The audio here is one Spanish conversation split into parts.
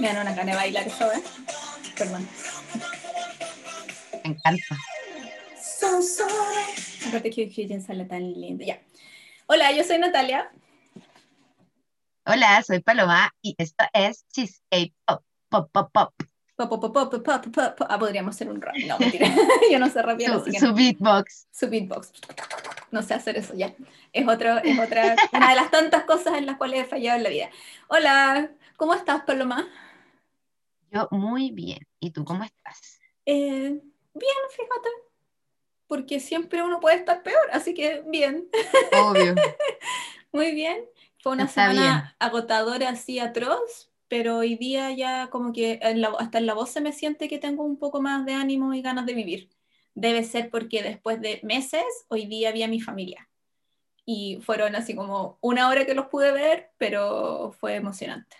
Me dan una gana de bailar eso, ¿eh? Perdón. Me encanta. So sorry. Aparte que Hugh sale tan lindo. Ya. Hola, yo soy Natalia. Hola, soy Paloma y esto es Cheesecake Pop. Pop, pop, pop. Pop, pop, pop, pop, pop. Ah, podríamos hacer un rap. No, mentira. yo no sé rapear, Su, su no. beatbox. Su beatbox. No sé hacer eso ya. Es, otro, es otra, una de las tantas cosas en las cuales he fallado en la vida. Hola, ¿cómo estás, Paloma? Yo muy bien. ¿Y tú cómo estás? Eh, bien, fíjate. Porque siempre uno puede estar peor, así que bien. Obvio. Muy bien. Fue una Está semana agotadora, así atroz, pero hoy día ya como que en la- hasta en la voz se me siente que tengo un poco más de ánimo y ganas de vivir. Debe ser porque después de meses, hoy día vi a mi familia. Y fueron así como una hora que los pude ver, pero fue emocionante.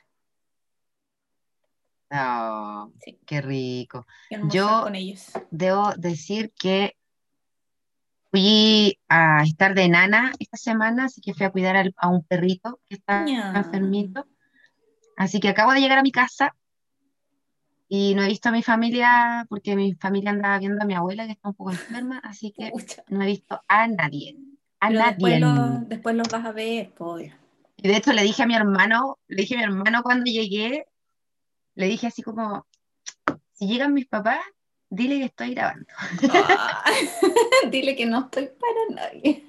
Oh, Sí. qué rico. Almorzar Yo- con ellos. Debo decir que fui a estar de nana esta semana, así que fui a cuidar al- a un perrito que está Ña. enfermito. Así que acabo de llegar a mi casa y no he visto a mi familia porque mi familia andaba viendo a mi abuela que está un poco enferma, así que no he visto a nadie. A Pero nadie. después, lo- después los vas a ver, pues. Y de hecho le dije a mi hermano, le dije a mi hermano cuando llegué, le dije así como, si llegan mis papás, dile que estoy grabando. Ah, Dile que no estoy para nadie.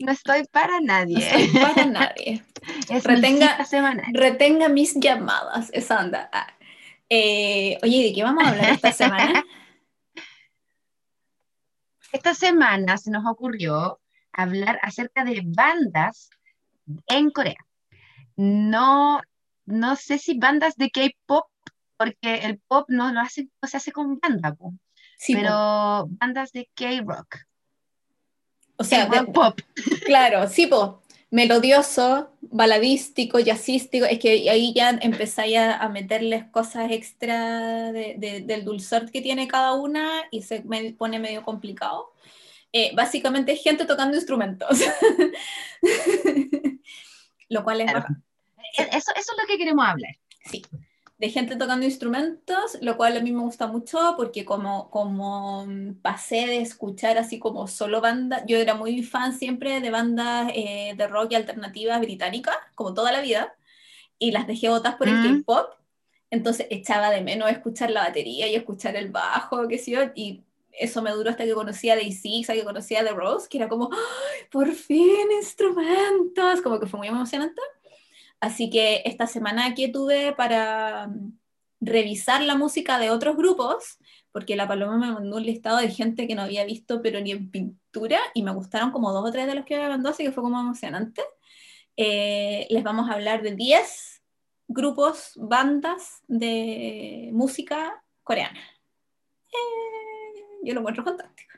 No estoy para No nadie. estoy para nadie. Es Retenga- mis llamadas, esa anda. Ah. Eh, oye, ¿de qué vamos a hablar esta semana? Esta semana se nos ocurrió hablar acerca de bandas en Corea. No, no sé si bandas de K-pop, porque el pop no lo hace, no se hace con banda, po, Sí, po. pero bandas de K-rock, o sea, de- pop. claro, sí, po. melodioso, baladístico, jazzístico, es que ahí ya empezáis a, meterles cosas extra de- de- del dulzor que tiene cada una y se me pone medio complicado. Eh, básicamente gente tocando instrumentos. Lo cual es Claro. Eso, eso es lo que queremos hablar. Sí, de gente tocando instrumentos, lo cual a mí me gusta mucho porque como, como mm, pasé de escuchar así como solo bandas, yo era muy fan siempre de bandas eh, de rock y alternativas británicas, como toda la vida, y las dejé botas por el Mm. K-pop, entonces echaba de menos escuchar la batería y escuchar el bajo, qué sé yo, y eso me duró hasta que conocí a Day6, hasta que conocí a The Rose, que era como, ¡ay, por fin instrumentos, como que fue muy emocionante. Así que esta semana que tuve para mm, revisar la música de otros grupos, porque la Paloma me mandó un listado de gente que no había visto, pero ni en pintura, y me gustaron como dos o tres de los que me mandó, así que fue como emocionante. Eh, les vamos a hablar de 10 grupos, bandas de música coreana. Eh, yo lo encuentro fantástico.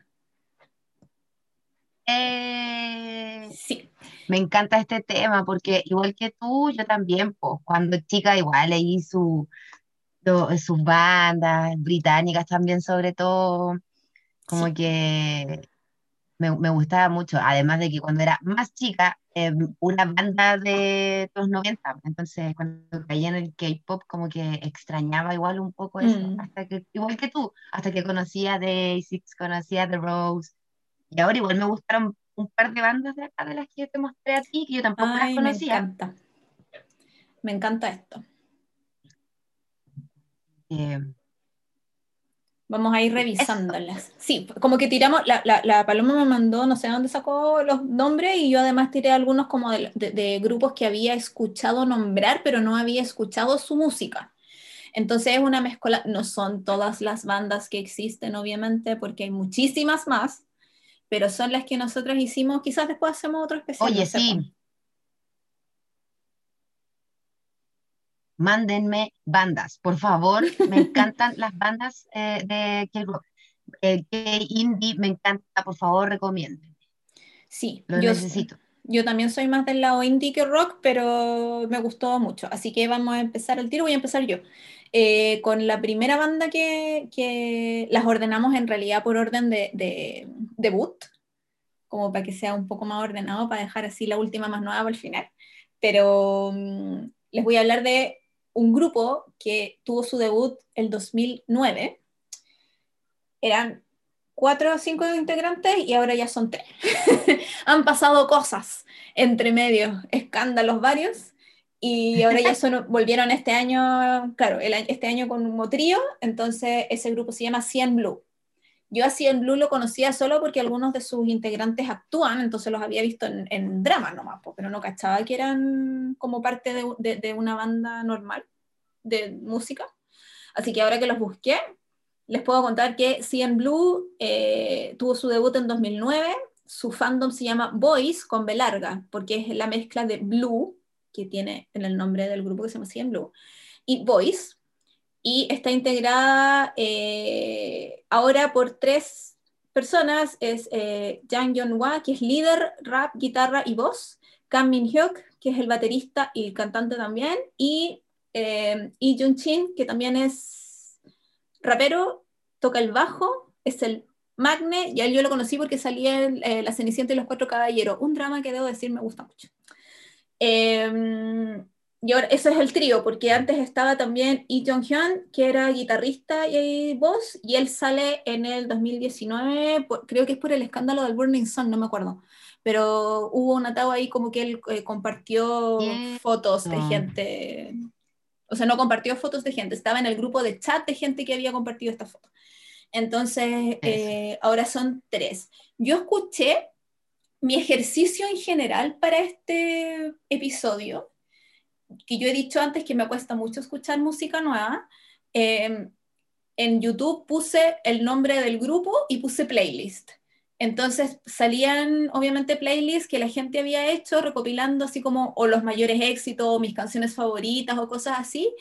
Eh, Sí, me encanta este tema porque igual que tú, yo también, pues, cuando chica igual leí su, lo- sus bandas británicas también sobre todo, como Sí. que me, me gustaba mucho, además de que cuando era más chica, eh, una banda de los 90, entonces cuando caía en el K-pop como que extrañaba igual un poco eso, Mm. hasta que, igual que tú, hasta que conocía a Day6, conocía a The Rose, y ahora igual me gustaron un par de bandas de acá de las que te mostré a ti, que yo tampoco las Ay, me conocía. encanta. Me encanta esto. Eh, Vamos a ir revisándolas. Sí, como que tiramos, la, la, la Paloma me mandó, no sé dónde sacó los nombres y yo además tiré algunos como de, de- de grupos que había escuchado nombrar, pero no había escuchado su música. Entonces es una mezcla, no son todas las bandas que existen, obviamente, porque hay muchísimas más, pero son las que nosotros hicimos, quizás después hacemos otro especial. Oye, no sé, sí. pues. Mándenme bandas, por favor. Me encantan las bandas eh, de K-rock. K-indie me encanta, por favor, recomienden. Sí, Lo yo, necesito. Yo también soy más del lado indie que rock, pero me gustó mucho. Así que vamos a empezar el tiro, voy a empezar yo. Eh, con la primera banda que, las ordenamos en realidad por orden de, de debut, como para que sea un poco más ordenado, para dejar así la última más nueva para el final. Pero mm, les voy a hablar de un grupo que tuvo su debut el 2009. Eran cuatro o cinco integrantes y ahora ya son tres. Han pasado cosas entre medio, escándalos varios. Y ahora ya son, volvieron este año, claro, el, este año con un trío, entonces ese grupo se llama Cien Blue. Yo a Cien Blue lo conocía solo porque algunos de sus integrantes actúan, entonces los había visto en, en drama nomás, pero no cachaba que eran como parte de, de, de una banda normal de música. Así que ahora que los busqué, les puedo contar que Cien Blue eh, tuvo su debut en 2009. Su fandom se llama Boys con B larga, porque es la mezcla de Blue, que tiene en el nombre del grupo que se llama Cien Blue, y Boys. Y está integrada eh, ahora por tres personas. Es eh, Jang Yeon-hwa, que es líder, rap, guitarra y voz. Kam Min-hyuk, que es el baterista y cantante también. Y eh, Lee Jun-chin, que también es rapero, toca el bajo, es el Magne, y a él yo lo conocí porque salía en eh, La Cenicienta y los Cuatro Caballeros, un drama que debo decir me gusta mucho. Em, y ahora, eso es el trío, porque antes estaba también Lee Jong-hyun, que era guitarrista y voz, y él sale en el 2019, creo que es por el escándalo del Burning Sun, no me acuerdo, pero hubo un atado ahí como que él eh, compartió fotos de gente o sea, no compartió fotos de gente, estaba en el grupo de chat de gente que había compartido esta foto. Entonces, eh, ahora son tres. Yo escuché mi ejercicio en general para este episodio, que yo he dicho antes que me cuesta mucho escuchar música nueva. Em, en YouTube puse el nombre del grupo y puse playlist. Entonces salían obviamente playlists que la gente había hecho recopilando así como o los mayores éxitos o mis canciones favoritas o cosas así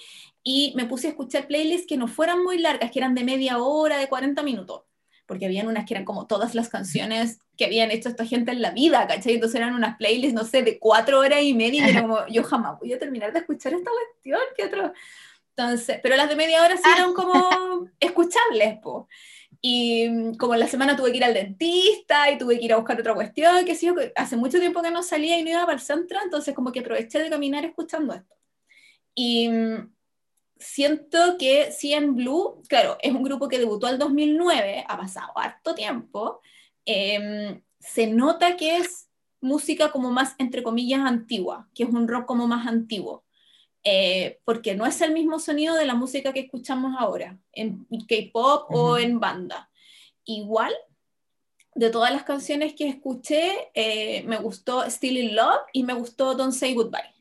y me puse a escuchar playlists que no fueran muy largas, que eran de media hora, de 40 minutos, porque habían unas que eran como todas las canciones que habían hecho esta gente en la vida, ¿cachai? Entonces eran unas playlists, no sé, de cuatro horas y media y era como, yo jamás voy a terminar de escuchar esta cuestión, ¿qué otro? Entonces, pero las de media hora sí eran como escuchables, po. Y mm, como en la semana tuve que ir al dentista y tuve que ir a buscar otra cuestión, que sí, hace mucho tiempo que no salía y no iba para el centro, entonces como que aproveché de caminar escuchando esto. Y mm, siento que CN Blue, claro, es un grupo que debutó el 2009, ha pasado harto tiempo, em, se nota que es música como más, entre comillas, antigua, que es un rock como más antiguo. Eh, porque no es el mismo sonido de la música que escuchamos ahora, en K-pop o en banda. Igual, de todas las canciones que escuché, eh, me gustó Still in Love y me gustó Don't Say Goodbye.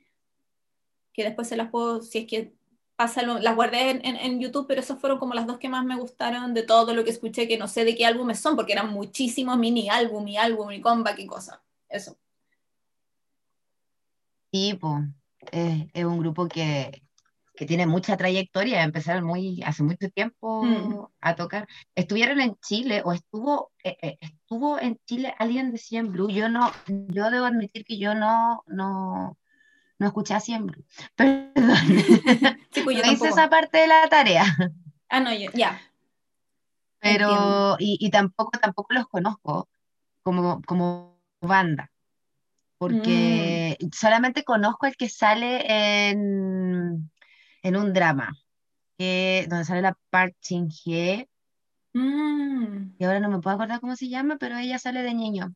Que después se las puedo, si es que pasa, las guardé en, en, YouTube, pero esas fueron como las dos que más me gustaron de todo lo que escuché, que no sé de qué álbumes son, porque eran muchísimos mini álbum, mi álbum, mi comeback y cosas. Eso. Sí, es, un grupo que, que, tiene mucha trayectoria, empezaron muy, hace mucho tiempo mm. a tocar. ¿Estuvieron en Chile o estuvo, eh, eh, estuvo en Chile alguien de Cien Blue? Yo no, yo debo admitir que yo no, no, no escuché a Cien Blue. Perdón. Sí, pues yo hice esa parte de la tarea. Ah, no, ya. Pero, y, y, tampoco, tampoco los conozco como, como banda porque mm. solamente conozco el que sale en, en un drama, que, donde sale la Park Chin Hye, mm. y ahora no me puedo acordar cómo se llama, pero ella sale de niño.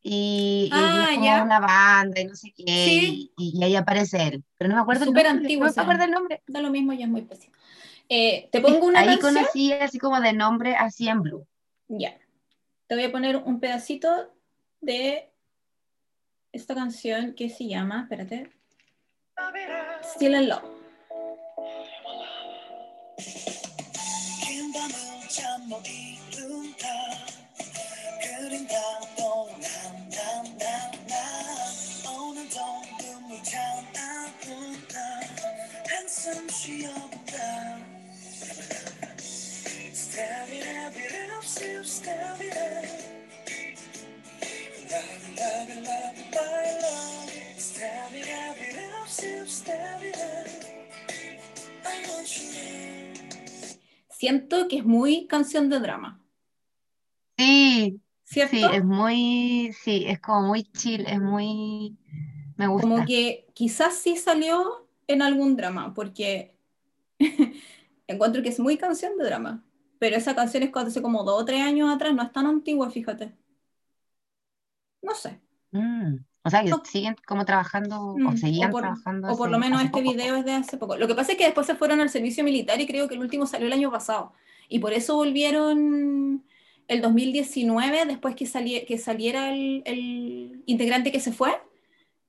Y, ah, es como una banda y no sé qué, y, ahí aparece él, pero no me acuerdo Súper antiguo, no me acuerdo el nombre. Da lo mismo, ya es muy pésimo. Eh, te pongo una Ahí conocí así como de nombre así en blue. Ya. Te voy a poner un pedacito de esta canción que se llama, espérate, Still in Love. Siento que es muy canción de drama. Sí, ¿cierto? Sí, es muy, sí, es como muy chill, es muy, me gusta. Como que quizás sí salió en algún drama, porque encuentro que es muy canción de drama. Pero esa canción es hace como dos o tres años atrás, no es tan antigua, fíjate. No sé. Mm, O sea, que No. siguen como trabajando o Mm, seguían o por, trabajando. o por hace- lo menos este poco. video es de hace poco. Lo que pasa es que después se fueron al servicio militar y creo que el último salió el año pasado. Y por eso volvieron el 2019, después que, salie- que saliera el, el integrante que se fue.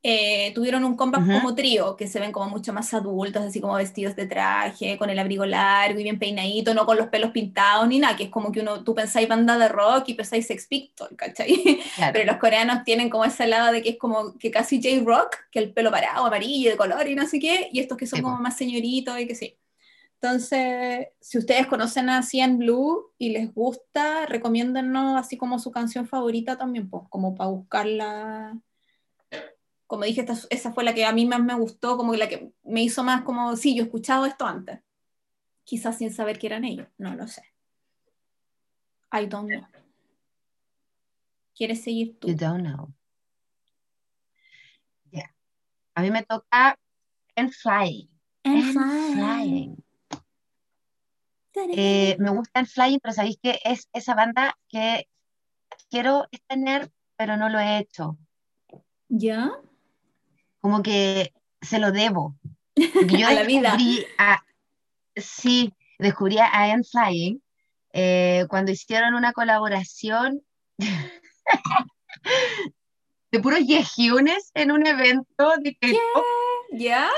Eh, tuvieron un comeback Ujú. como trío, que se ven como mucho más adultos, así como vestidos de traje, con el abrigo largo y bien peinadito, no con los pelos pintados ni nada, que es como que uno, tú pensáis banda de rock y pensáis Sex Pistols, ¿cachai? Claro. Pero los coreanos tienen como ese lado de que es como que casi J-Rock, que el pelo parado, amarillo, de color y no sé qué, y estos que son Sí, como po. más señoritos y que sí. Entonces, si ustedes conocen a Cian Blue y les gusta, recomiéndennos así como su canción favorita también, pues, como para buscarla. Como dije, esta- esa fue la que a mí más me gustó, como la que me hizo más como, sí, yo he escuchado esto antes. Quizás sin saber que eran ellos, no lo sé. I don't know. ¿Quieres seguir tú? You don't know. Ya. A mí me toca En Flying. And. Flying. Eh, me gusta En Flying, pero sabéis que es esa banda que quiero tener, pero no lo he hecho. ¿Ya? Como que se lo debo. Yo A la vida. a, sí, descubrí a En Flying eh, cuando hicieron una colaboración de puros yehyunes en un evento de ¿Ya?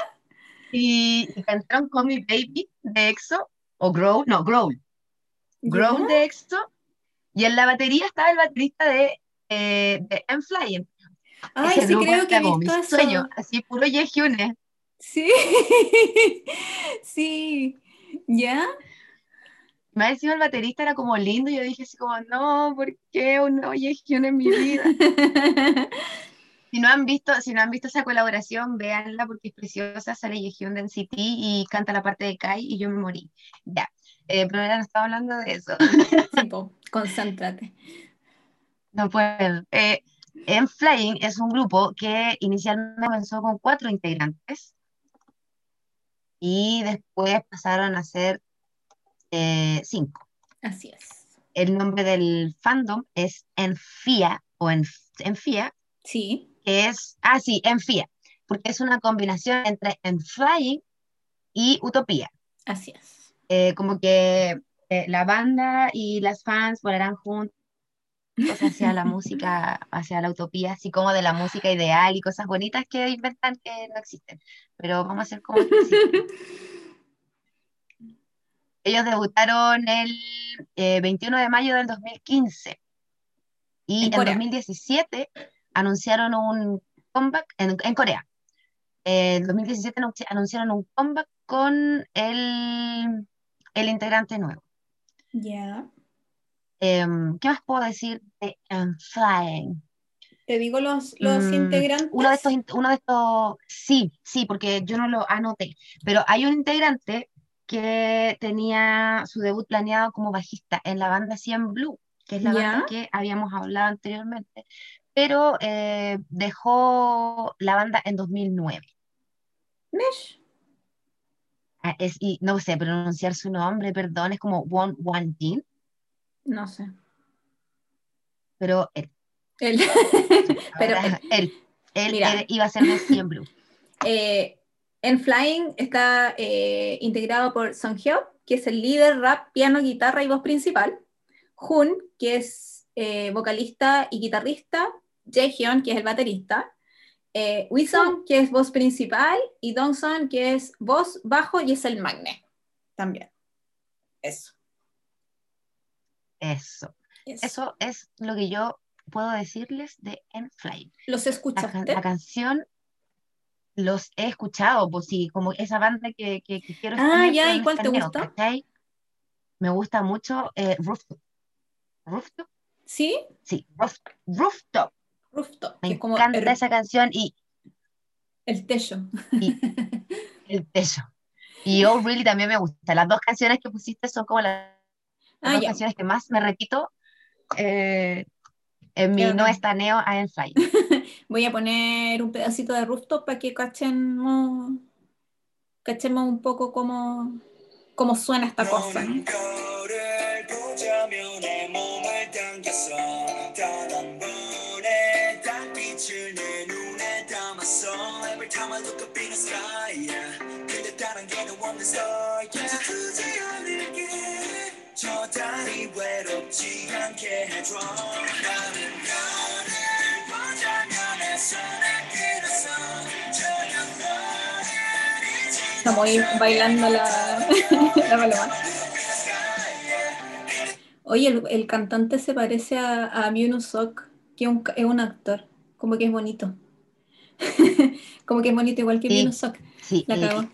y, y cantaron Call Me Baby de EXO, o Growl, no, Growl, Growl ¿Ya? de EXO, y en la batería estaba el baterista de, eh, de I'm Flying. Ay, Ese sí, creo que he visto eso. sueño, así puro yehyunes. Sí. sí. ¿Ya? Más encima el baterista era como lindo, y yo dije así como, no, ¿por qué un nuevo yehyun en mi vida? Si no han visto, si no han visto esa colaboración, véanla porque es preciosa, sale Yehyun de NCT y canta la parte de Kai y yo me morí. Ya, eh, pero no estaba hablando de eso. Sí, po, concéntrate. No puedo. Eh, en Flying es un grupo que inicialmente comenzó con cuatro integrantes y después pasaron a ser eh, cinco. Así es. El nombre del fandom es Enfia o Enf- Enfia, Sí. que es, ah, sí, Enfia, porque es una combinación entre Flying y Utopía. Así es. Eh, como que eh, la banda y las fans volarán juntos hacia la música, hacia la utopía, así como de la música ideal y cosas bonitas que inventan que no existen. Pero vamos a hacer como que. Ellos debutaron el eh, 21 de mayo del 2015 y En en, Corea. 2017 anunciaron un comeback en, en Corea. En 2017 anunci- anunciaron un comeback con el, el integrante nuevo. Ya. Em, ¿qué más puedo decir de I'm Flying? Te digo los, los Mm, integrantes. Uno de estos, uno de estos, sí, sí, porque yo no lo anoté, pero hay un integrante que tenía su debut planeado como bajista en la banda Cien Blue, que es la banda que habíamos hablado anteriormente, pero eh, dejó la banda en 2009. Mesh. Ah, es, y no sé pronunciar su nombre, perdón, es como Won Wan Jin, No sé. pero él, El- Pero él, él, Mira. él iba a ser de Cien Blue. eh, en Flying está eh, integrado por Song Hyuk, que es el líder, rap, piano, guitarra y voz principal. Hun, que es eh, vocalista y guitarrista. Jaehyun, que es el baterista. Eh, Wisong, que es voz principal. Y Dongson, que es voz bajo y es el magne. También. Eso. Eso. eso. Eso es lo que yo puedo decirles de En Flying. ¿Los La, escuchaste? la canción los he escuchado, pues sí, como esa banda que, que, que quiero Ah, ya, ¿y cuál te gusta? ¿cachai? Me gusta mucho eh, Rooftop. ¿Rooftop? ¿Sí? Sí, Roof- Rooftop. Rooftop, Me como encanta el, esa canción y, el techo. y el peso. Y Oh Really también me gusta. Las dos canciones que pusiste son como las, las Ah, canciones que más me repito eh, en mi no estaneo a En Flying. Voy a poner un pedacito de rooftop para que cachen. no. cachemos un poco cómo, cómo suena esta cosa. ¿no? 외롭지 않게 해줘 나는 별을 보자며 내 손을 끌었어 저녁 너를 잊지 Estamos ahí bailando la, la paloma. Oye, el, el cantante se parece a, a Myunu Sok, que es un, ca- es un actor, como que es bonito. como que es bonito igual que Sí. Myunu Sok. Sí, La y, cagó.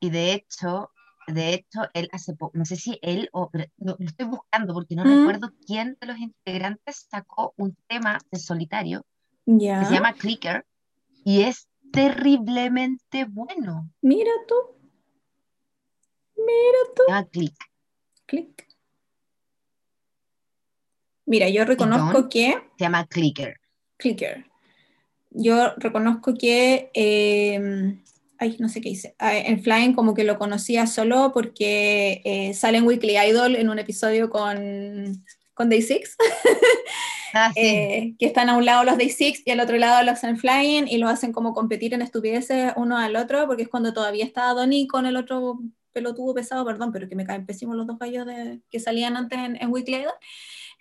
y de hecho, de hecho, él hace poco, no sé si él o lo, lo estoy buscando porque no Mm. recuerdo quién de los integrantes sacó un tema de solitario que se llama Clicker y es terriblemente bueno. Mira tú. Mira tú. Se llama Click. Clic. Mira, yo reconozco que. Se llama Clicker. Clicker. Yo reconozco que. eh, ay, no sé qué hice. Ah, En Flying, como que lo conocía solo porque eh, sale en Weekly Idol en un episodio con, con Day Six. Ah, sí. eh, que están a un lado los Day Six y al otro lado los en Flying y lo hacen como competir en estupideces uno al otro, porque es cuando todavía estaba Donnie con el otro pelotudo pesado, perdón, pero que me caen pésimos los dos gallos de, que salían antes en, en Weekly Idol.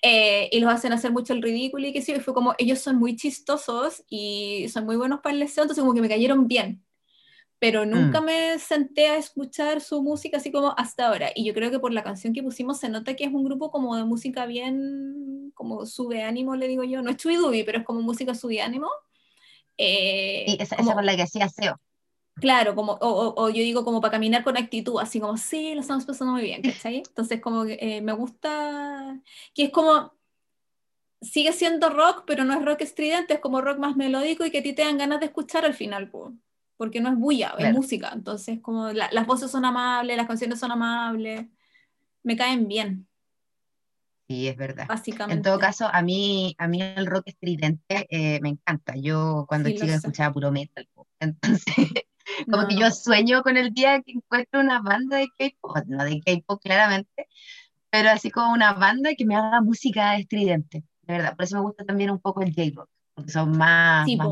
Eh, y los hacen hacer mucho el ridículo y que sí, y fue como ellos son muy chistosos y son muy buenos para el deseo, entonces como que me cayeron bien. Pero nunca Mm. me senté a escuchar su música así como hasta ahora. Y yo creo que por la canción que pusimos se nota que es un grupo como de música bien, como sube ánimo, le digo yo. No es Chuidubi, pero es como música sube ánimo. Eh, Y esa, esa como- con la que hacía SEO. Claro, como, o, o- o yo digo como para caminar con actitud, así como, sí, lo estamos pasando muy bien, ¿cachai? Entonces como que eh, me gusta, que es como, sigue siendo rock, pero no es rock estridente, es como rock más melódico y que a ti te dan ganas de escuchar al final, po, porque no es bulla, es Claro. música, entonces como la- las voces son amables, las canciones son amables, me caen bien, Sí, es verdad. básicamente. En todo caso, a mí, a mí el rock estridente eh, me encanta. Yo cuando Sí, chica escuchaba puro metal. Entonces, como No, que yo sueño con el día que encuentro una banda de K-pop, no de K-pop claramente, pero así como una banda que me haga música estridente. De verdad, por eso me gusta también un poco el J-rock, porque son más, Sí, más.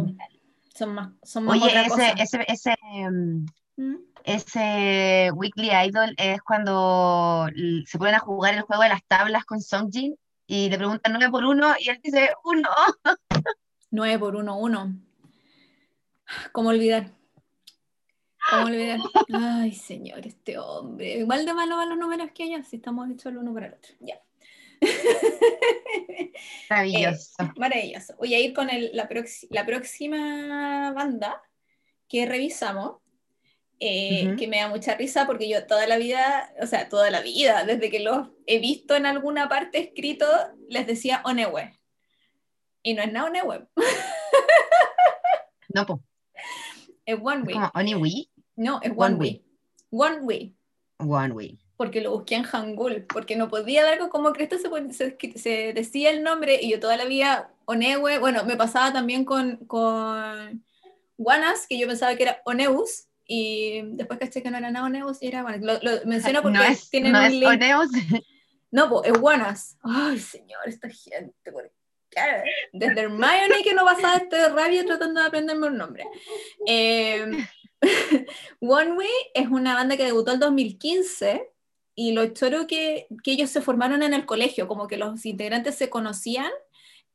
Son más, son más Oye, otra ese, cosa. ese, ese, em, ¿Mm? ese Weekly Idol es cuando se ponen a jugar el juego de las tablas con Songjin y le preguntan nueve por uno y él dice uno. 9 por 1, 1. ¿Cómo olvidar? ¿Cómo olvidar? Ay, señor, este hombre. Igual de malo van los números que ellos, si estamos hechos el uno para el otro. Ya. Maravilloso. Maravilloso. Voy a ir con el- la, próxima banda que revisamos, eh, que me da mucha risa porque yo toda la vida, o sea, toda la vida, desde que los he visto en alguna parte escrito, les decía Onewe. Y no es nada Onewe, No, pues, es One es Way. como Oniwi, No, es One One Way. One Way. One Way. Porque lo busqué en Hangul, porque no podía dar con cómo Cristo se, decía el nombre y yo toda la vida Onewe, bueno, me pasaba también con, con Guanas, que yo pensaba que era Oneus, y después caché que no era nada Oneus y era Guanas. Lo, lo menciono porque No es, tienen no un es link. Oneus, No, pues es Guanas. Ay, señor, esta gente, ¿por qué? Desde Hermione que no pasaba este rabia tratando de aprenderme un nombre. Eh, One Way es una banda que debutó el 2015 y lo choro que, que ellos se formaron en el colegio, como que los integrantes se conocían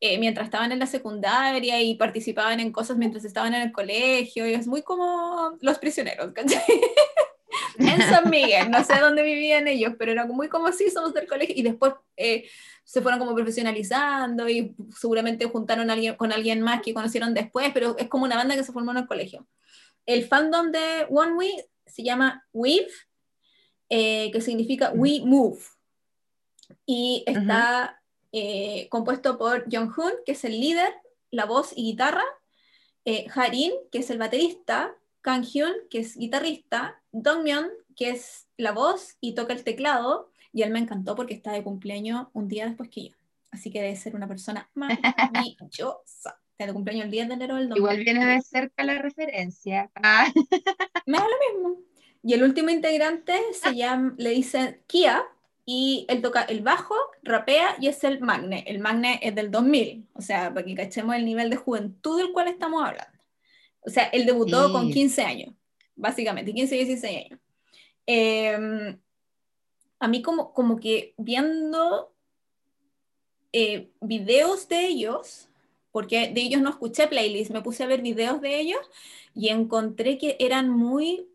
eh, mientras estaban en la secundaria y participaban en cosas mientras estaban en el colegio, y es muy como los prisioneros, ¿cachai? en San Miguel, no sé dónde vivían ellos, pero era muy como así, somos del colegio, y después eh, se fueron como profesionalizando y seguramente juntaron a alguien, con alguien más que conocieron después, pero es como una banda que se formó en el colegio. El fandom de One Way se llama Weave, eh, que significa We Move, y está eh, compuesto por Jong-Hoon, que es el líder, la voz y guitarra, eh, Harin, que es el baterista, Kang-hyun, que es guitarrista, Dongmyeon, que es la voz y toca el teclado, y él me encantó porque está de cumpleaños un día después que yo. Así que debe ser una persona maravillosa. Está de cumpleaños el 10 de enero del 2000. Igual viene de cerca la referencia. Ah, Me da lo mismo. Y el último integrante se llama, le dicen Kia, y él toca el bajo, rapea y es el Magne. El Magne es del 2000, o sea, para que cachemos el nivel de juventud del cual estamos hablando. O sea, él debutó Sí. con 15 años, básicamente, 15, 16 años. Eh, a mí como, como que viendo eh, videos de ellos, porque de ellos no escuché playlist, me puse a ver videos de ellos y encontré que eran muy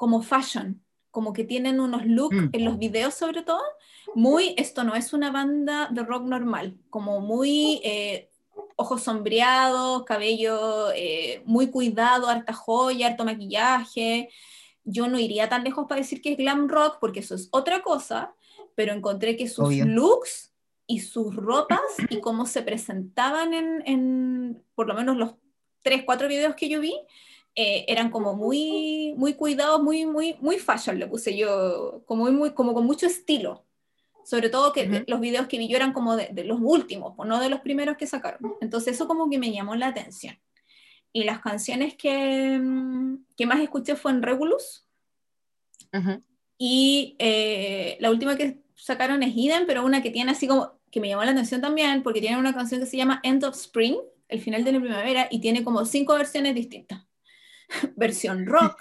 como fashion, como que tienen unos looks Mm. en los videos sobre todo, muy, esto no es una banda de rock normal, como muy eh, ojos sombreados, cabello eh, muy cuidado, harta joya, harto maquillaje. Yo no iría tan lejos para decir que es glam rock, porque eso es otra cosa, pero encontré que sus Obvio. looks y sus ropas y cómo se presentaban en, en por lo menos los tres, cuatro videos que yo vi, eh, eran como muy, muy cuidados, muy, muy, muy fashion, le puse yo, como, muy, muy, como con mucho estilo. Sobre todo que Ujú. los videos que vi yo eran como de, de los últimos, pues, no de los primeros que sacaron. Entonces eso como que me llamó la atención. Y las canciones que, mm, que más escuché fue en Regulus, ujú. y eh, la última que sacaron es Hidden, pero una que tiene así como, que me llamó la atención también, porque tiene una canción que se llama End of Spring, el final de la primavera, y tiene como cinco versiones distintas. versión rock,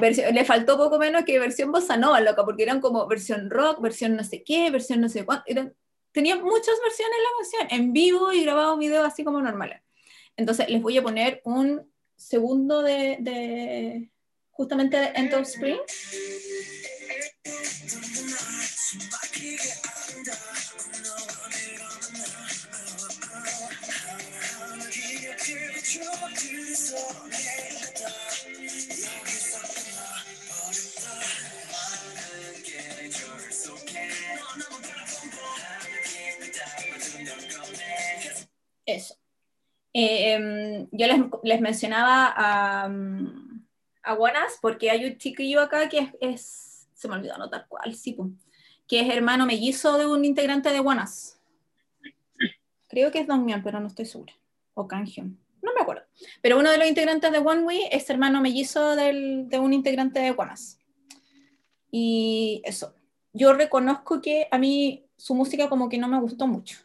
versión- le faltó poco menos que versión bossa nova, loca, porque eran como versión rock, versión no sé qué, versión no sé cuánto, eran, tenía muchas versiones la canción, en vivo y grabado video así como normales. Entonces les voy a poner un segundo de, de justamente de End of Spring. Eso. Em, yo les, les mencionaba a, mm, a Guanas porque hay un chiquillo acá que es, se me olvidó anotar cuál, sí, que es hermano mellizo de un integrante de Guanas. Creo que es Dongmyeon, pero no estoy segura. O Kanghyun, no me acuerdo. Pero uno de los integrantes de One Way es hermano mellizo del- de un integrante de Guanas. Y eso. Yo reconozco que a mí su música como que no me gustó mucho.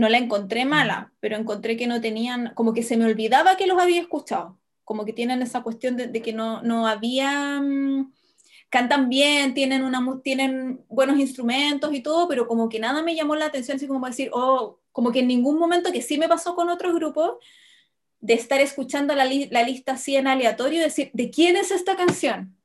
No la encontré mala, pero encontré que no tenían, como que se me olvidaba que los había escuchado, como que tienen esa cuestión de, que no, no había, mm, cantan bien, tienen, una, tienen buenos instrumentos y todo, pero como que nada me llamó la atención, así como decir, oh, como que en ningún momento, que sí me pasó con otros grupos, de estar escuchando la, la lista así en aleatorio y decir, ¿de quién es esta canción?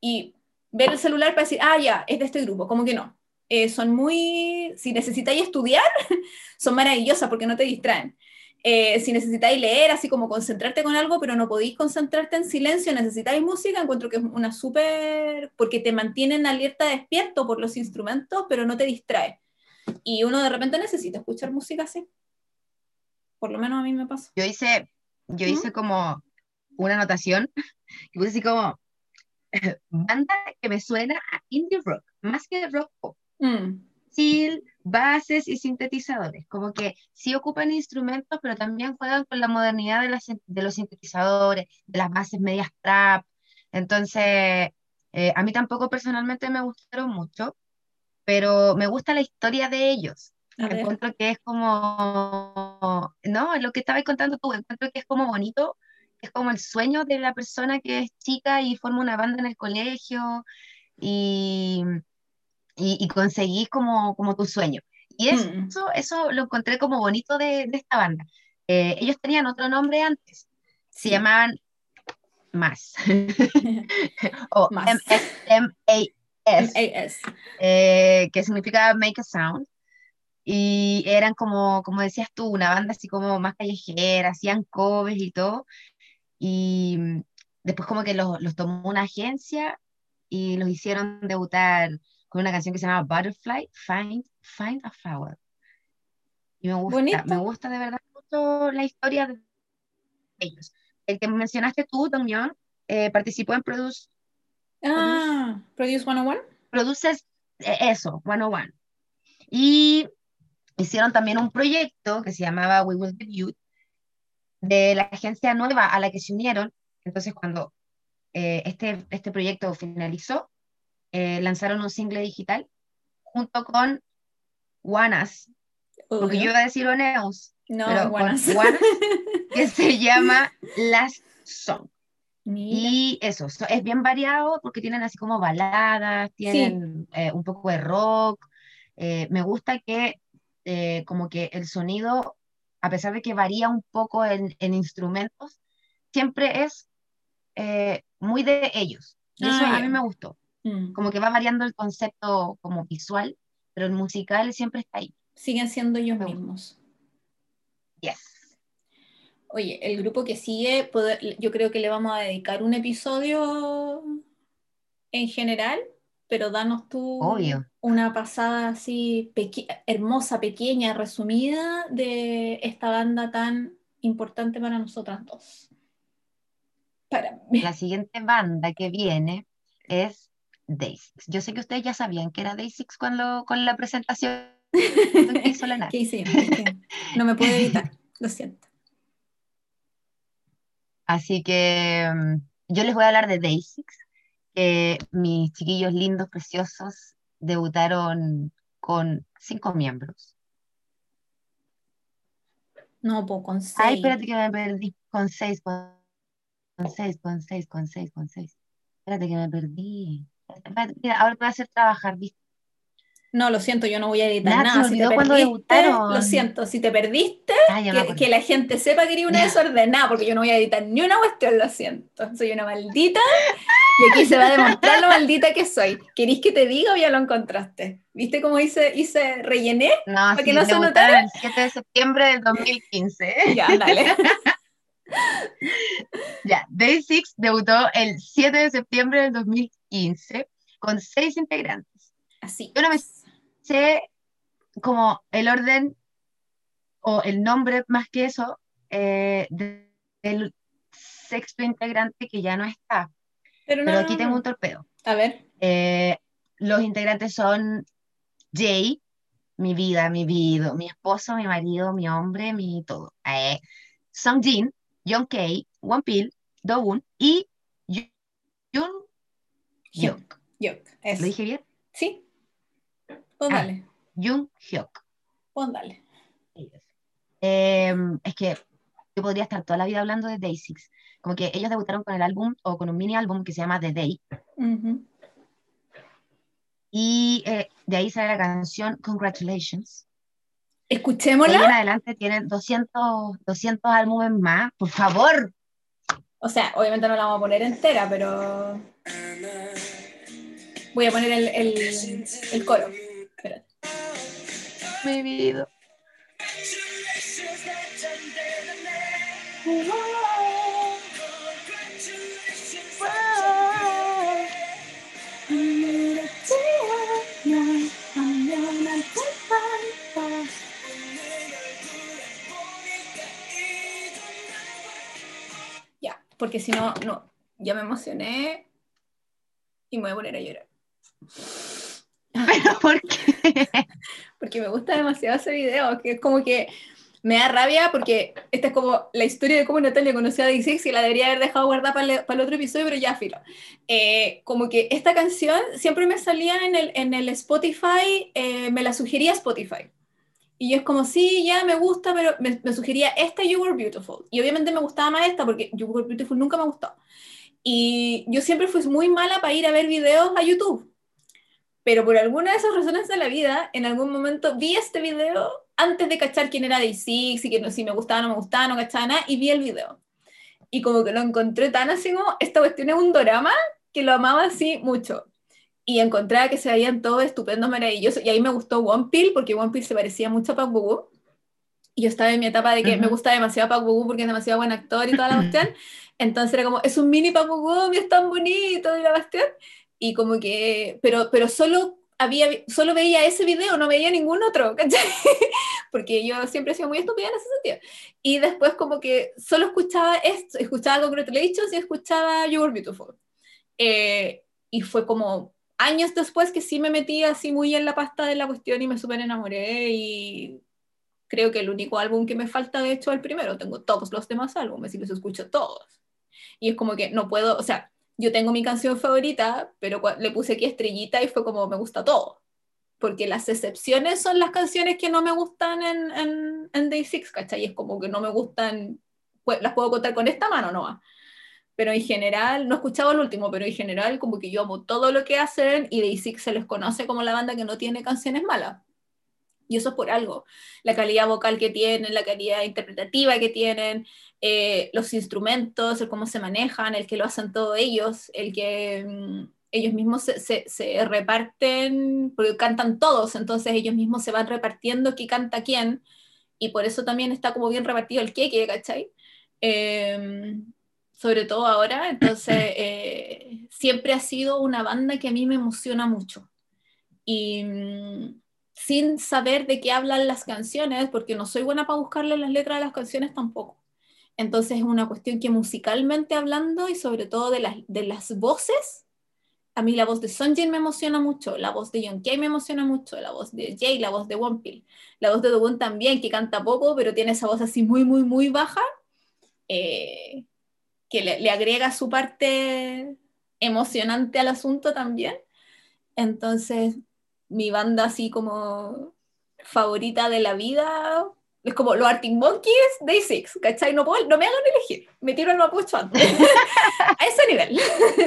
Y ver el celular para decir, ah, ya, es de este grupo, como que no. Eh, son muy, si necesitáis estudiar, son maravillosas porque no te distraen. Eh, si necesitáis leer, así como concentrarte con algo, pero no podéis concentrarte en silencio, necesitáis música, encuentro que es una súper, porque te mantienen alerta, despierto por los instrumentos, pero no te distrae. Y uno de repente necesita escuchar música así. Por lo menos a mí me pasa. Yo hice, yo ¿Mm? hice como una anotación y puse así como banda que me suena a indie rock, más que rock pop. Mm, Chill, bases y sintetizadores, como que sí ocupan instrumentos, pero también juegan con la modernidad de, las, de los sintetizadores, de las bases medias trap. Entonces, eh, a mí tampoco personalmente me gustaron mucho, pero me gusta la historia de ellos. Encuentro que es como, no, lo que estabas contando tú, encuentro que es como bonito, es como el sueño de la persona que es chica y forma una banda en el colegio y, y, y conseguís como, como tu sueño. Y eso, Mm. eso lo encontré como bonito de, de esta banda. Eh, ellos tenían otro nombre antes, se Sí. llamaban Más, o Más. MAS. eh, que significa Make a Sound. Y eran como, como decías tú, una banda así como más callejera, hacían covers y todo. Y después como que los, los tomó una agencia y los hicieron debutar con una canción que se llama Butterfly, Find, Find a Flower. Y me gusta, Bonito. me gusta de verdad mucho la historia de ellos. El que mencionaste tú, Dongyeon, eh, participó en Produce, Ah, Produce 101. Produces eh, eso, 101. Y hicieron también un proyecto que se llamaba We Will Be Youth, de la agencia nueva a la que se unieron. Entonces, cuando eh, este, este proyecto finalizó, eh, lanzaron un single digital junto con Wanas, porque yo iba a decir Oneos, no, pero buenas. con Wanas, que se llama Last Song. Mira. Y eso, so- es bien variado porque tienen así como baladas, tienen eh, un poco de rock. Eh, me gusta que eh, como que el sonido, a pesar de que varía un poco en, en instrumentos, siempre es muy de ellos. Y eso Ah, a mí me gustó. Mm. Como que va variando el concepto como visual, pero el musical siempre está ahí. Siguen siendo ellos Me mismos. Yes. Oye, el grupo que sigue, yo creo que le vamos a dedicar un episodio en general, pero danos tú Obvio. una pasada así peque- hermosa, pequeña, resumida de esta banda tan importante para nosotras dos. Para mí. La siguiente banda que viene es Day6. Yo sé que ustedes ya sabían que era Day6 cuando, con la presentación que hizo la. ¿Qué no me puedo evitar, lo siento. Así que mm, yo les voy a hablar de Day6, que mis chiquillos lindos, preciosos, debutaron con cinco miembros. No, pues con Ay, seis. espérate que me perdí. Con seis, con, con seis, con seis, con seis, con seis. Espérate que me perdí. Mira, ahora te voy a hacer trabajar, ¿viste? No, lo siento, yo no voy a editar nada. me Si te perdiste, lo siento, si te perdiste, Ah, que, que la gente sepa que eres una desordenada, porque yo no voy a editar ni una cuestión, lo siento. Soy una maldita y aquí se va a demostrar lo maldita que soy. ¿Queréis que te diga o ya lo encontraste? ¿Viste cómo hice, hice rellené? No, que sí, no se notara. el 7 de septiembre del 2015. Ya, dale. Ya, Day Six debutó el 7 de septiembre del 2015 con seis integrantes. Así. Yo no me Sé como el orden o el nombre más que eso eh, de- del sexto integrante que ya no está. Pero, no, Pero aquí no. tengo un torpedo. A ver. Eh, los integrantes son Jay, mi vida, mi vida, mi esposo, mi marido, mi hombre, mi todo. Eh, Sungjin, Young K, Wonpil, Dowoon y Yu- Hyuk. Eso. ¿Lo dije bien? Sí. Pues Ah. Jung Hyuk. Dale. ellos. Eh, es que yo podría estar toda la vida hablando de Day Six. Como que ellos debutaron con el álbum o con un mini álbum que se llama The Day. Y eh, de ahí sale la canción Congratulations. De ahí en Escuchémosla. adelante tienen 200, 200 álbumes más. Por favor. O sea, obviamente no la vamos a poner entera, pero voy a poner el, el, el coro. Espérate. Mi vida. Porque si no, no, ya me emocioné y me voy a poner a llorar. Pero ¿por qué? Porque me gusta demasiado ese video, que es como que me da rabia porque esta es como la historia de cómo Natalia conoció a D6 y la debería haber dejado guardada para el, para el otro episodio, pero ya filo. Eh, como que esta canción siempre me salía en el, en el Spotify, eh, me la sugería Spotify. Y es como, sí, ya me gusta, pero me, sugería esta You Were Beautiful. Y obviamente me gustaba más esta porque You Were Beautiful nunca me gustó. Y yo siempre fui muy mala para ir a ver videos a YouTube. Pero por alguna de esas razones de la vida, en algún momento vi este video antes de cachar quién era Day6 y que no, si me gustaba no me gustaba, no cachaba nada, y vi el video. Y como que lo encontré tan así como, esta cuestión es un drama, que lo amaba así mucho. Y encontraba que se veían todos estupendos, maravillosos. Y ahí me gustó One Pill, porque One Pill se parecía mucho a Park Bo Y yo estaba en mi etapa de que me Ujú. gusta demasiado Park Bo porque es demasiado buen actor y toda la cuestión. Entonces era como, es un mini Park Bo es tan bonito y la cuestión. Y como que, pero, pero solo había, solo veía ese video, no veía ningún otro, ¿cachai? Porque yo siempre he sido muy estúpida en ese sentido. Y después como que solo escuchaba esto, escuchaba Congratulations y escuchaba You Were Beautiful. Eh, y fue como años después que sí me metí así muy en la pasta de la cuestión y me súper enamoré y creo que el único álbum que me falta, de hecho, es el primero. Tengo todos los demás álbumes y los escucho todos. Y es como que no puedo, o sea, yo tengo mi canción favorita, pero le puse aquí estrellita y fue como me gusta todo. Porque las excepciones son las canciones que no me gustan en, en, en Day Six, ¿cachai? Y es como que no me gustan, pues, las puedo contar con esta mano, no pero en general, no he escuchado el último, pero en general como que yo amo todo lo que hacen y Day Six se les conoce como la banda que no tiene canciones malas. Y eso es por algo. La calidad vocal que tienen, la calidad interpretativa que tienen, eh, los instrumentos, el cómo se manejan, el que lo hacen todos ellos, el que mm, ellos mismos se, se- se reparten, porque cantan todos, entonces ellos mismos se van repartiendo quién canta quién, y por eso también está como bien repartido el queque, ¿cachai? Eh, sobre todo ahora, entonces eh, siempre ha sido una banda que a mí me emociona mucho. Y mm, sin saber de qué hablan las canciones, porque no soy buena para buscarle las letras de las canciones tampoco. Entonces es una cuestión que musicalmente hablando y sobre todo de las, de las voces, a mí la voz de Sonjin me emociona mucho, la voz de Young me emociona mucho, la voz de Jay, la voz de Wonpil, la voz de Dogon también, que canta poco, pero tiene esa voz así muy, muy, muy baja, eh, que le, agrega su parte emocionante al asunto también. Entonces, mi banda así como favorita de la vida es como los Arctic Monkeys, Day Six, ¿cachai? No, puedo, no me hagan elegir, me tiro el mapucho antes, a ese nivel.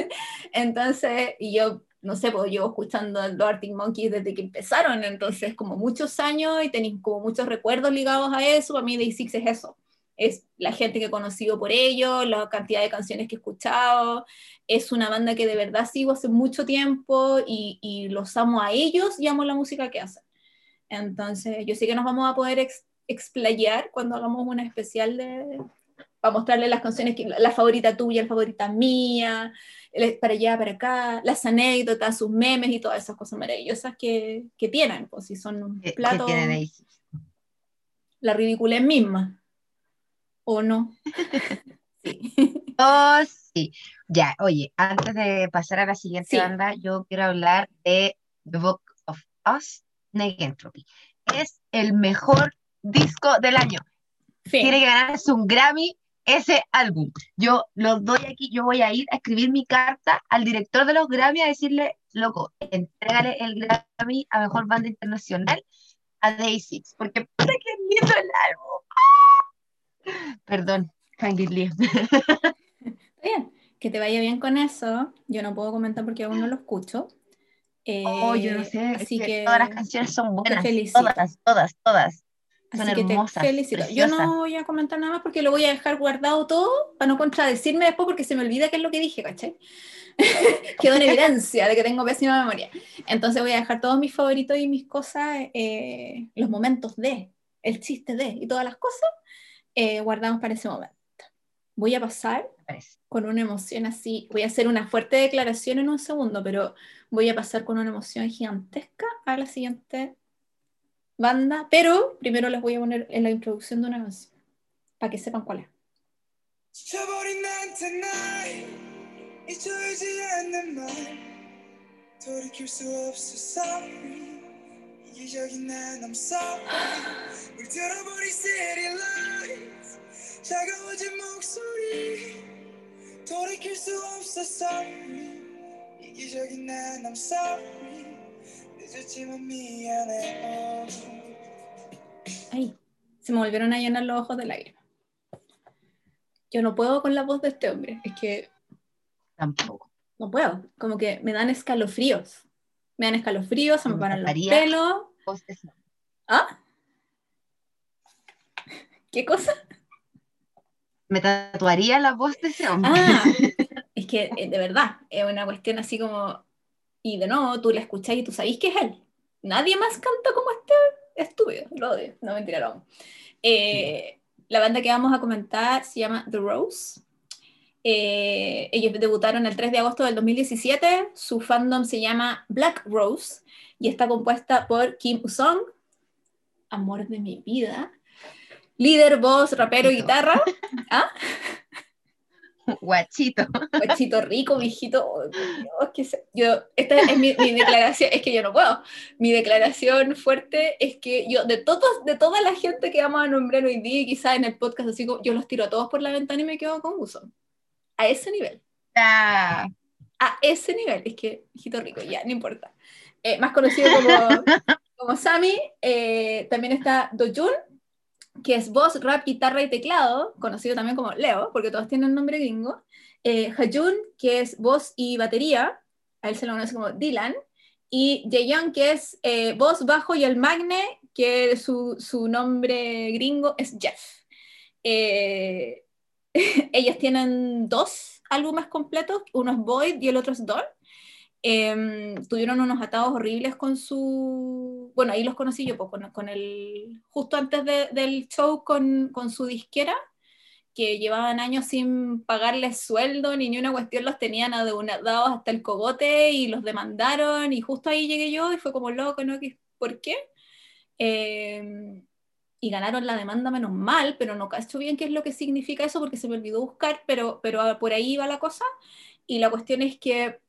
entonces, y yo, no sé, pues llevo escuchando a los Arctic Monkeys desde que empezaron, entonces como muchos años y tenéis como muchos recuerdos ligados a eso, para mí Day Six es eso. Es la gente que he conocido por ellos, la cantidad de canciones que he escuchado, es una banda que de verdad sigo hace mucho tiempo y, y los amo a ellos y amo la música que hacen. Entonces, yo sé que nos vamos a poder ex- explayar cuando hagamos una especial de, para mostrarles las canciones, que, la favorita tuya, la favorita mía, el- para allá, para acá, las anécdotas, sus memes y todas esas cosas maravillosas que, que tienen, pues si son un que, que plato, tiene Daisy. la ridiculez misma, ¿o no? sí. Oh, sí. Ya, oye, antes de pasar a la siguiente Sí. banda, yo quiero hablar de The Book of Us, Negentropy. Es el mejor disco del año. Tiene que ganarse un Grammy ese álbum. Yo lo doy aquí, yo voy a ir a escribir mi carta al director de los Grammy a decirle, loco, entrégale el Grammy a Mejor Banda Internacional a Day Six, porque puta que lindo el álbum. Perdón. Está bien, que te vaya bien con eso. Yo no puedo comentar porque aún no lo escucho. Oh, yo no Eh, sé, así que que todas las canciones son buenas, todas, todas, todas. son Así que te felicito. Yo preciosas. no voy a comentar nada más porque lo voy a dejar guardado todo para no contradecirme después porque se me olvida qué es lo que dije, ¿cachai? Quedó en evidencia de que tengo pésima memoria. Entonces voy a dejar todos mis favoritos y mis cosas, eh, los momentos de, el chiste de y todas las cosas eh, guardados para ese momento. Voy a pasar con una emoción así. Voy a hacer una fuerte declaración en un segundo, pero voy a pasar con una emoción gigantesca a la siguiente banda. Pero primero les voy a poner en la introducción de una canción, para que sepan cuál es. 차가워진 목소리 돌이킬 수 없어 sorry 이기적인 난 I'm sorry 늦었지만 미안해 oh. Ay, se me volvieron a llenar los ojos de lágrimas. Yo no puedo con la voz de este hombre, es que Tampoco. no puedo, como que me dan escalofríos. Me dan escalofríos, se me Me paran los taparía. pelos. Voz de- ¿Ah? ¿Qué cosa? Me tatuaría la voz de ese hombre. Ah, es que eh, de verdad, es una cuestión así como, y de nuevo, tú la escuchás y tú sabés que es él. Nadie más canta como este estúpido, lo odio, no mentira, lo amo. Eh, La banda que vamos a comentar se llama The Rose. Eh, ellos debutaron el 3 de agosto del 2017, su fandom se llama Black Rose y está compuesta por Kim Usong, amor de mi vida, líder, voz, rapero y guitarra. ¿Ah? Guachito. Guachito rico, viejito. oh, Dios, que se- yo, esta es mi, mi declaración, es que yo no puedo. Mi declaración fuerte es que yo, de todos, de toda la gente que vamos a nombrar hoy día, quizás en el podcast, así como yo los tiro a todos por la ventana y me quedo con Uso. A ese nivel. Ah, A ese nivel. Es que, hijito rico, ya, no importa. Eh, más conocido como, como Sammy, eh, también está Dojun, que es voz, rap, guitarra y teclado, conocido también como Leo, porque todos tienen nombre gringo. Eh, Hajun, que es voz y batería, a él se lo conoce como Dylan. Y Jaeyoung, que es eh, voz, bajo y el magne, que su, su nombre gringo es Jeff. Eh, ellas tienen dos álbumes completos, uno es Void y el otro es Dawn. Em, tuvieron unos atados horribles con su... Bueno, ahí los conocí yo, pues, con, con el... Justo antes de- del show con, con su disquera, que llevaban años sin pagarles sueldo ni ni una cuestión, los tenían adeudados hasta el cogote y los demandaron y justo ahí llegué yo y fue como loco, ¿no? ¿Qué- ¿Por qué? Em, y ganaron la demanda menos mal, pero no cacho bien qué es lo que significa eso porque se me olvidó buscar, pero, pero por ahí va la cosa. Y la cuestión es que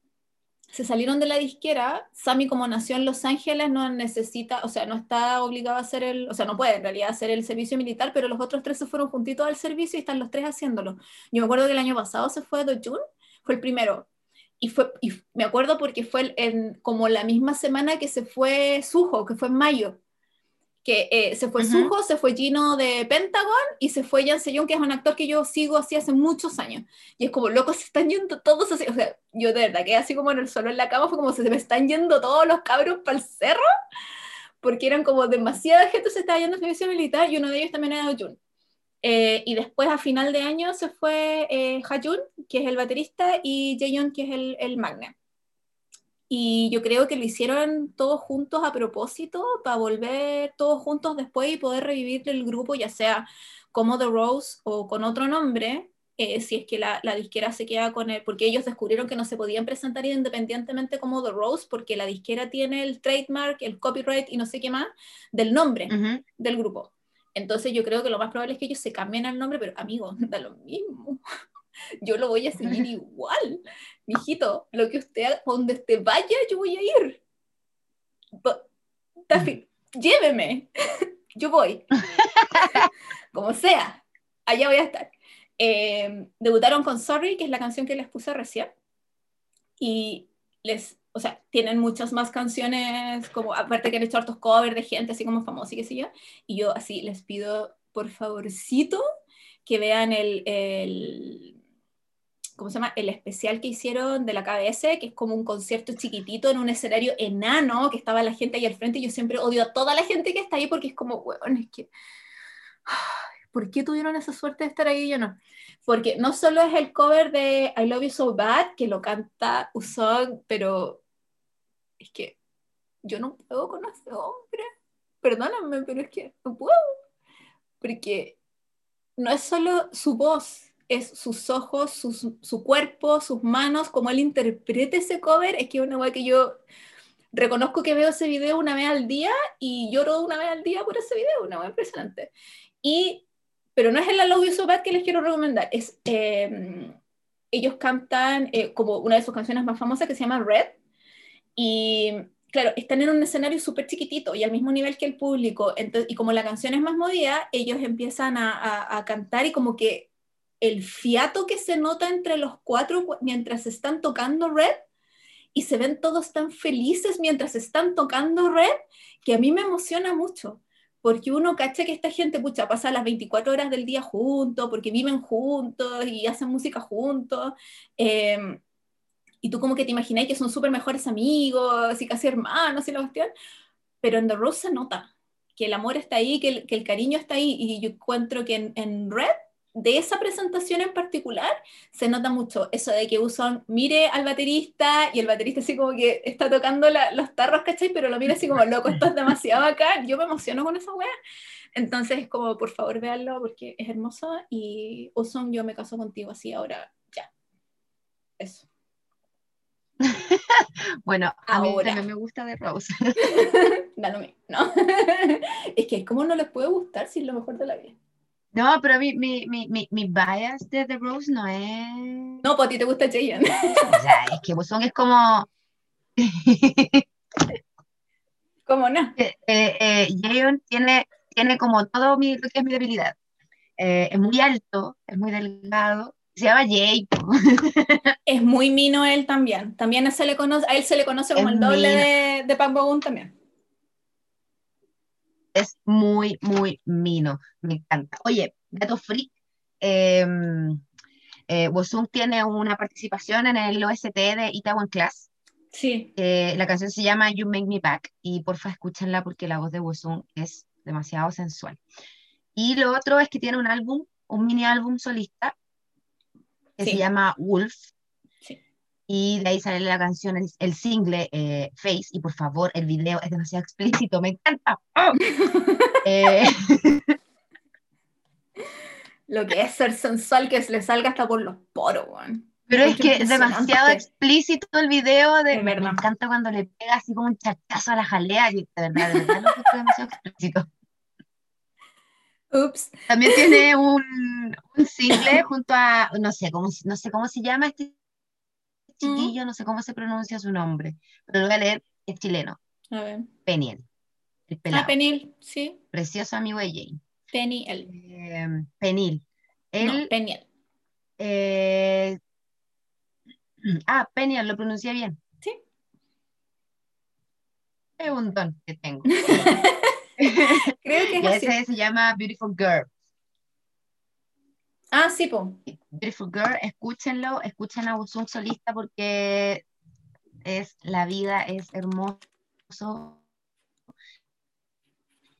se salieron de la disquera, Sammy como nació en Los Ángeles no necesita, o sea, no está obligado a hacer el, o sea, no puede en realidad hacer el servicio militar, pero los otros tres se fueron juntitos al servicio y están los tres haciéndolo. Yo me acuerdo que el año pasado se fue Dojun, fue el primero. Y, fue, y me acuerdo porque fue en, como la misma semana que se fue Suho, que fue en mayo. Que eh, se fue Ujú. Suho, se fue Gino de Pentagon y se fue Jan Sejong, que es un actor que yo sigo así hace muchos años. Y es como, locos, se están yendo todos así. O sea, yo de verdad quedé así como en el suelo en la cama, fue como, se me están yendo todos los cabros para el cerro, porque eran como demasiada gente se estaba yendo a servicio militar y uno de ellos también era Jun. Eh, y después a final de año se fue eh, Hajun, que es el baterista, y Jaeyoung, que es el, el magna. Y yo creo que lo hicieron todos juntos a propósito para volver todos juntos después y poder revivir el grupo, ya sea como The Rose o con otro nombre, eh, si es que la, la disquera se queda con él, porque ellos descubrieron que no se podían presentar independientemente como The Rose, porque la disquera tiene el trademark, el copyright y no sé qué más del nombre ujú. del grupo. Entonces yo creo que lo más probable es que ellos se cambien el nombre, pero amigo, da lo mismo. Yo lo voy a seguir igual. Mijito, lo que usted donde usted vaya, yo voy a ir. Taffy, lléveme. Yo voy. Como sea, allá voy a estar. Eh, debutaron con Sorry, que es la canción que les puse recién. Y les, o sea, tienen muchas más canciones, como aparte que han hecho hartos covers de gente así como famosa y qué sé yo. Y yo así les pido, por favorcito, que vean el, el ¿cómo se llama? El especial que hicieron de la KBS, que es como un concierto chiquitito en un escenario enano, que estaba la gente ahí al frente, y yo siempre odio a toda la gente que está ahí porque es como, weón, es que, ¿por qué tuvieron esa suerte de estar ahí y yo no? Porque no solo es el cover de I Love You So Bad, que lo canta Usong, pero es que yo no puedo con ese hombre, perdóname, pero es que no puedo, porque no es solo su voz, es sus ojos, sus- su cuerpo, sus manos, como él interpreta ese cover, es que es una weá que yo reconozco que veo ese video una vez al día y lloro una vez al día por ese video, una weá impresionante. Y, pero no es el I Love You So Bad que les quiero recomendar, es, eh, ellos cantan eh, como una de sus canciones más famosas que se llama Red, y claro, están en un escenario súper chiquitito y al mismo nivel que el público, entonces, y como la canción es más movida, ellos empiezan a- a cantar y como que el fiato que se nota entre los cuatro cu- mientras están tocando Red y se ven todos tan felices mientras están tocando Red que a mí me emociona mucho. Porque uno cacha que esta gente, pucha, pasa las 24 horas del día juntos, porque viven juntos y hacen música juntos. eh, y tú como que te imagináis que son súper mejores amigos y casi hermanos y la cuestión. Pero en The Rose se nota que el amor está ahí, que el, cariño está ahí. Y yo encuentro que en Red de esa presentación en particular se nota mucho eso de que Uson mire al baterista y el baterista así como que está tocando la- los tarros, ¿cachai? Pero lo mira así como, loco, esto es demasiado acá, yo me emociono con esa wea. Entonces es como, por favor, véanlo porque es hermoso y Uson, yo me caso contigo así ahora, ya. Eso. Bueno, a mí Ahora. me gusta de Rose. Lo mismo, ¿no? es que, ¿cómo no les puede gustar si es lo mejor de la vida? No, pero mi, mi, mi, mi, mi bias de The Rose no es... No, pues a ti te gusta Jayan. O sea, es que Bosón es como... ¿Cómo no? eh, eh, Jaeon tiene, tiene como todo mi, lo que es mi debilidad. Eh, es muy alto, es muy delgado. Se llama Jay. Es muy mino él también. También se le conoce, a él se le conoce como Es el doble mino. de, de Park Bo-gum también. Es muy, muy mino. Me encanta. Oye, dato freak. Eh, eh, Bosung tiene una participación en el OST de Itaewon Class. Sí. Eh, la canción se llama You Make Me Back y porfa escúchenla porque la voz de Bosung es demasiado sensual. Y lo otro es que tiene un álbum, un mini álbum solista que Sí. se llama Wolf. Y de ahí sale la canción, el, el single eh, Face. Y por favor, el video es demasiado explícito, me encanta. ¡Oh! Eh, Lo que es ser sensual que se le salga hasta por los poros, weón. pero es que es demasiado explícito el video. De, me encanta cuando le pega así como un chachazo a la jalea. y de verdad, de verdad, lo demasiado explícito. Ups. También tiene un, un single junto a, no sé cómo, no sé cómo se llama este chiquillo, no sé cómo se pronuncia su nombre, pero lo voy a leer, es chileno, A ver. Peniel, el Ah, pelado, Penil, sí. precioso amigo de Jane. Penny, él. Eh, Penil. No, Peniel. eh, ah, Peniel, lo pronuncié bien. Sí. Es un don que tengo. Creo que es Y así. ese se llama Beautiful Girl. Ah, sí, po. Beautiful Girl, escúchenlo, escuchen a Bosung solista porque es la vida, es hermoso.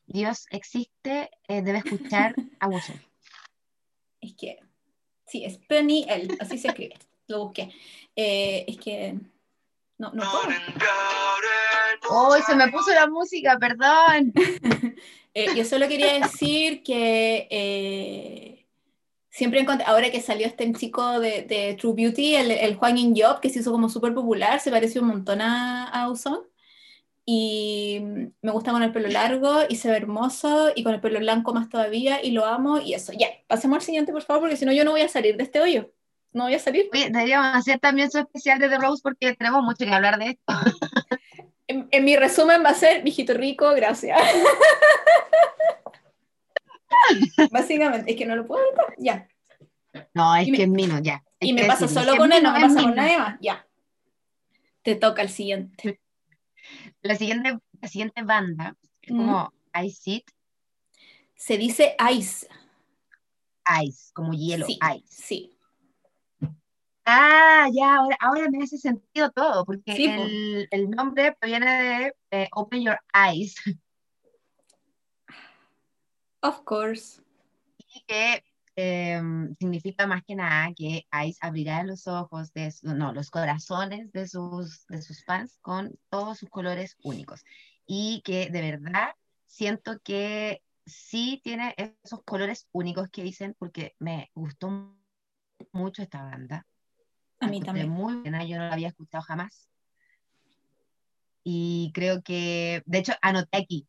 Dios existe, eh, debe escuchar a Bosung. Es que. Sí, es Penny, él. Así se escribe. Lo busqué. Eh, es que. No, no puedo. ¡Oh, se me puso la música, perdón! Eh, yo solo quería decir que eh, siempre encontré, ahora que salió este chico de, de True Beauty, el, el Juan In Job, que se hizo como súper popular, se pareció un montón a, a Uzon. Y me gusta con el pelo largo y se ve hermoso y con el pelo blanco más todavía y lo amo y eso. Ya, pasemos al siguiente, por favor, porque si no yo no voy a salir de este hoyo. No voy a salir. Oye, deberíamos hacer también su especial de The Rose porque tenemos mucho que hablar de esto. En, en mi resumen va a ser, viejito rico, gracias. Básicamente, es que no lo puedo evitar. Ya. No, es Y me- que es Mino, ya. Y me que pasa solo con él, no me pasa con nadie más. Ya. Te toca el siguiente. La siguiente, la siguiente banda es Mm. como Ice It, Se dice ice. Ice, como hielo, Sí. Ice. Sí. Ah, ya, ahora, ahora me hace sentido todo, porque Sí, el, el nombre proviene de eh, Open Your Eyes, Of course. y que em, significa más que nada que Ice abrirá los ojos de su- no, los corazones de sus, de sus fans con todos sus colores únicos. Y que de verdad siento que sí tiene esos colores únicos que dicen, porque me gustó mucho esta banda. A mí también. muy buena, yo no la había escuchado jamás. Y creo que, de hecho, anoté aquí,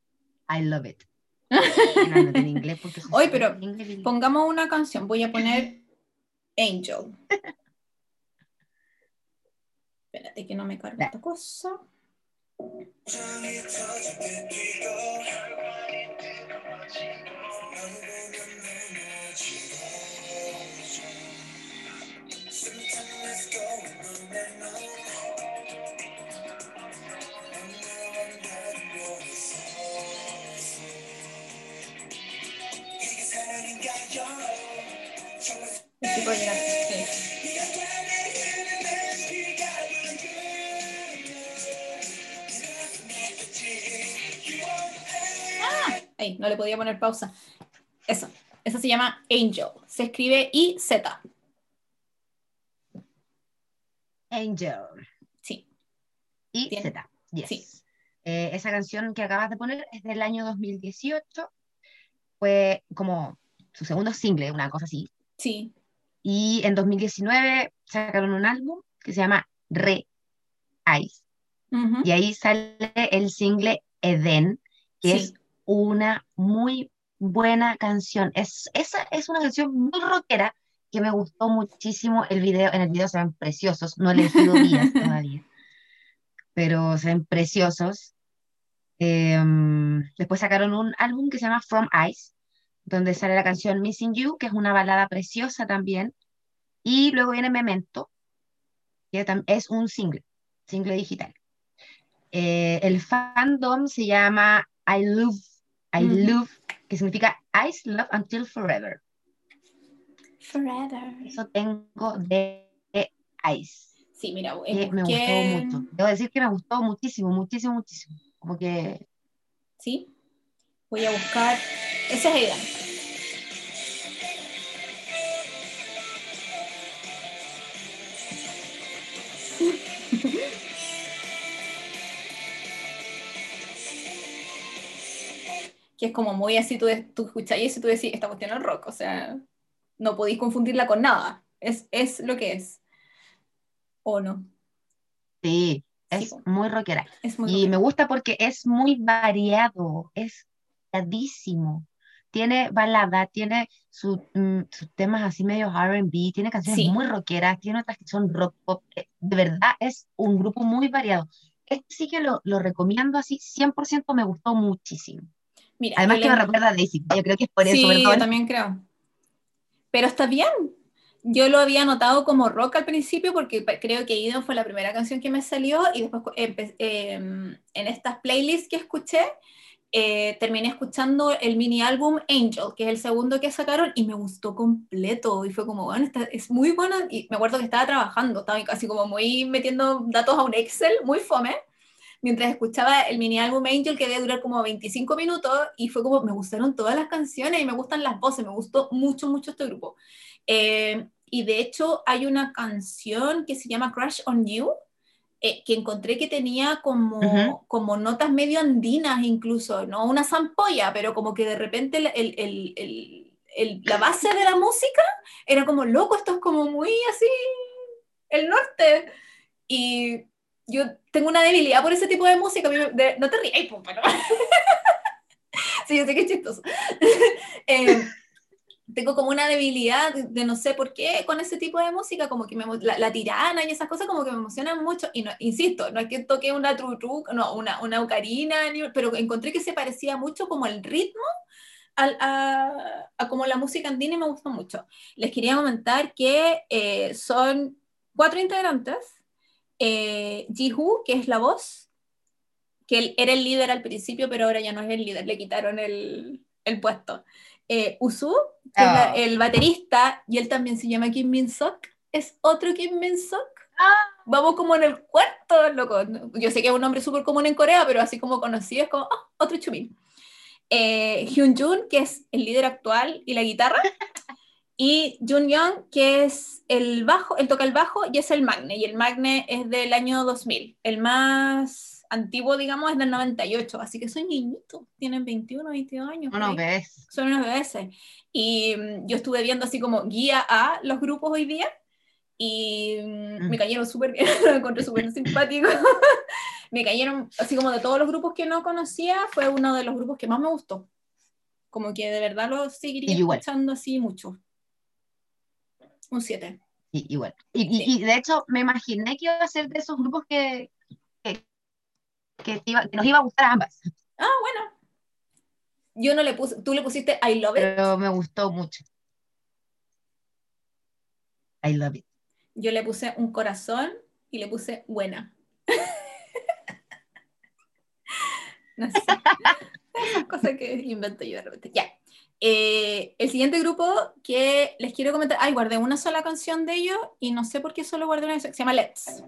I love it. Inglés porque soy Oye, pero. Pongamos una canción. Voy a poner Angel. Espérate que no me carga Ya. esta cosa. Puedo llegar. Sí. Ah, ahí, no le podía poner pausa. Eso. Eso se llama Angel. Se escribe I-Z. Angel. Sí. Y Bien. Z. Yes. Sí. Eh, esa canción que acabas de poner es del año 2018. Fue como su segundo single, una cosa así. Sí. Y en 2019 sacaron un álbum que se llama Re. Ujú. Y ahí sale el single Eden, que Sí. es una muy buena canción. Es, esa es una canción muy rockera que me gustó muchísimo el video. En el video se ven preciosos, no he elegido días todavía, pero se ven preciosos. Em, después sacaron un álbum que se llama From Ice, donde sale la canción Missing You, que es una balada preciosa también. Y luego viene Memento, que es un single, single digital. Eh, el fandom se llama I Love, I Ujú. Love, que significa Ice Love Until Forever. Forever. Eso tengo de Ice, Sí, mira, que eh, me busqué- gustó mucho. Debo decir que me gustó muchísimo, muchísimo, muchísimo. Como que Sí. Voy a buscar. Esa es Aidan. Que es como muy así, tú, tú escuchas y tú decís, esta cuestión es rock, o sea, no podéis confundirla con nada, es, es lo que es. ¿O no? sí, Sí, es po. muy rockera. Es muy Y rockera. me gusta porque es muy variado, es variadísimo. Tiene balada, tiene su- mm, sus temas así medio R&B, tiene canciones Sí. muy rockeras, tiene otras que son rock pop. eh, De verdad, es un grupo muy variado. Este sí que lo, lo recomiendo así, 100% me gustó muchísimo. Mira, Además que me recuerda a Daisy, yo creo que es por eso, sí, yo también creo. Pero está bien. Yo lo había notado como rock al principio porque creo que Eden fue la primera canción que me salió y después em, en estas playlists que escuché eh, terminé escuchando el mini álbum Angel, que es el segundo que sacaron y me gustó completo y fue como, bueno, esta es muy buena y me acuerdo que estaba trabajando, estaba casi como muy metiendo datos a un Excel, muy fome mientras escuchaba el mini álbum Angel que debe durar como 25 minutos y fue como, me gustaron todas las canciones y me gustan las voces, me gustó mucho, mucho este grupo. Eh, y de hecho hay una canción que se llama Crush on You, eh, que encontré que tenía como, Ujú. como notas medio andinas incluso, no una zampolla, pero como que de repente el- el- el- el- la base de la música era como, loco, esto es como muy así, el norte. Y yo tengo una debilidad por ese tipo de música. a de- no te rías, po, pero... sí, yo sé que es chistoso. Eh, tengo como una debilidad de, de no sé por qué con ese tipo de música, como que me, la, la tirana y esas cosas como que me emocionan mucho. Y no, insisto, no es que toque una trutru, no, una, una ocarina, ni- pero encontré que se parecía mucho como el ritmo al- a, a como la música andina y me gustó mucho. Les quería comentar que eh, son cuatro integrantes. Eh, Jihu, que es la voz, que él era el líder al principio, pero ahora ya no es el líder, le quitaron el, el puesto. Eh, Usu, que es la- Ah. el baterista, y él también se llama Kim Min Sok, es otro Kim Min Sok. Vamos como en el cuarto, loco. Yo sé que es un nombre súper común en Corea, pero así como conocido es como, ah, otro Chumin. Eh, Hyun Jun, que es el líder actual y la guitarra. Y Jun Young, que es el bajo, él toca el bajo y es el Magne. Y el Magne es del año 2000. El más antiguo, digamos, es del 98. Así que son niñitos, tienen 21, 22 años. Ahí ves. son unos bebés. Y mm, yo estuve viendo así como guía a los grupos hoy día y mm, Mm. me cayeron súper bien, lo encontré súper simpático. me cayeron así como de todos los grupos que no conocía, fue uno de los grupos que más me gustó. Como que de verdad lo seguiría escuchando así mucho. Un 7. Sí, igual. Y, y- Sí. y de hecho, me imaginé que iba a ser de esos grupos que, que, que te iba- que nos iba a gustar a ambas, Ah, bueno. Yo no le puse, tú le pusiste I love it. pero me gustó mucho. I love it. Yo le puse un corazón y le puse buena. no sé. Cosas que invento yo de repente. Ya. Eh, el siguiente grupo que les quiero comentar. Ay, guardé una sola canción de ellos y no sé por qué solo guardé una. Se llama Let's.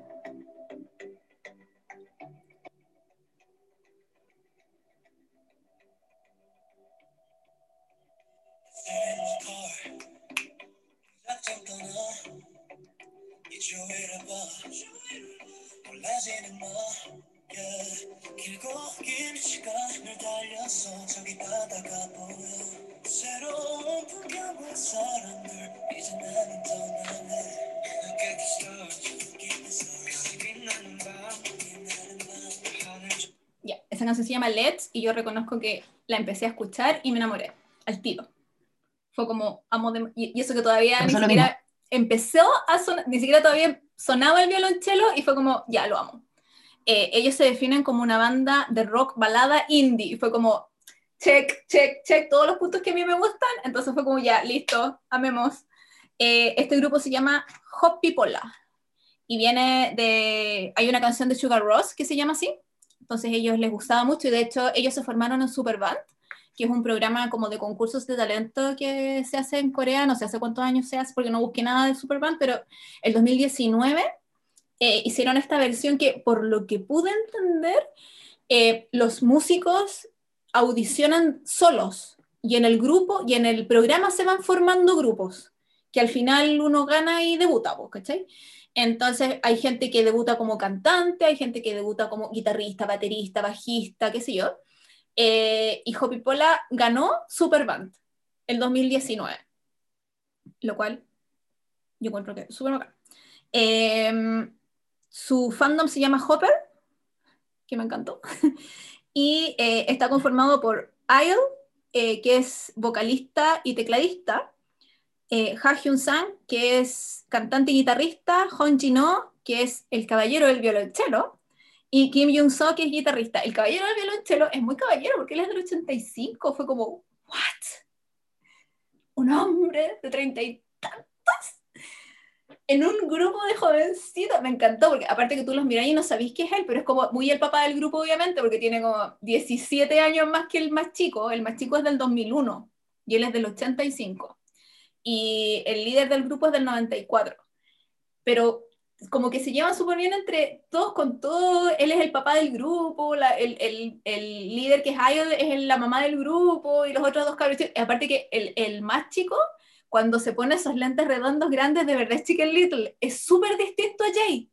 작정 떠나 이주위를 봐 몰라지는 마 yeah. 길고 긴 시간을 달려서 저기 바다가 보여 새로운 풍경과 사람들 이제 나는 떠나네 Look at the stars 여기 빛나는 밤 빛나는 밤 하늘 Ya. Esa canción se llama Let's y yo reconozco que la empecé a escuchar y me enamoré. al tiro. Fue como, amo de- y, y eso que todavía Me ni pasó lo siquiera empezó a sonar, ni siquiera todavía sonaba el violonchelo y fue como, ya, lo amo. Eh, ellos se definen como una banda de rock balada indie, y fue como, check, check, check, todos los puntos que a mí me gustan, entonces fue como, ya, listo, amemos. Eh, este grupo se llama Hot Pipola, y viene de, hay una canción de Sugar Ross que se llama así, entonces ellos les gustaba mucho, y de hecho ellos se formaron en Superband, que es un programa como de concursos de talento que se hace en Corea, no sé hace cuántos años se hace, porque no busqué nada de Superband, pero el 2019 eh, hicieron esta versión que, por lo que pude entender, eh, los músicos audicionan solos, y en el grupo, y en el programa se van formando grupos, que al final uno gana y debuta, pues, ¿cachai? Entonces hay gente que debuta como cantante, hay gente que debuta como guitarrista, baterista, bajista, qué sé yo. Eh, y Hopi Pola ganó Superband el 2019, lo cual yo encuentro que es súper bacán. Eh, su fandom se llama Hopper, que me encantó, y eh, está conformado por Isle, eh, que es vocalista y tecladista, eh, Ha Hyun Sang, que es cantante y guitarrista, Hong Jin-ho, que es el caballero del violonchelo, y Kim Jung-so, que es guitarrista. El caballero del violonchelo es muy caballero porque él es del 85, fue como, ¿what? Un hombre de treinta y tantos en un grupo de jovencitos, me encantó, porque aparte que tú los miras y no sabís qué es él, pero es como muy el papá del grupo, obviamente, porque tiene como 17 años más que el más chico, el más chico es del 2001 y él es del 85 y el líder del grupo es del 94. Pero como que se llevan súper bien entre todos con todo, él es el papá del grupo, la- el, el- el líder que es Idol es la mamá del grupo y los otros dos cabros. Aparte que el, el más chico, cuando se pone esos lentes redondos grandes, de verdad es Chicken Little, es súper distinto a Jay.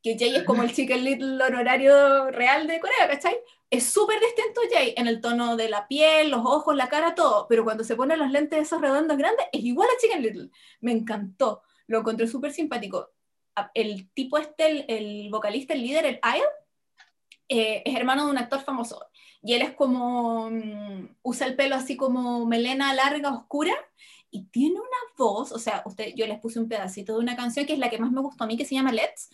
Que Jay es como el Chicken Little honorario real de Corea, ¿cachai? es súper distinto a Jay en el tono de la piel, los ojos, la cara, todo, pero cuando se ponen los lentes esos redondos grandes es igual a Chicken Little. Me encantó, lo encontré súper simpático. El tipo este, el, el vocalista, el líder, el Isle, eh, es hermano de un actor famoso. Y él es como, mm, usa el pelo así como melena larga, oscura, y tiene una voz, o sea, usted, yo les puse un pedacito de una canción que es la que más me gustó a mí, que se llama Let's,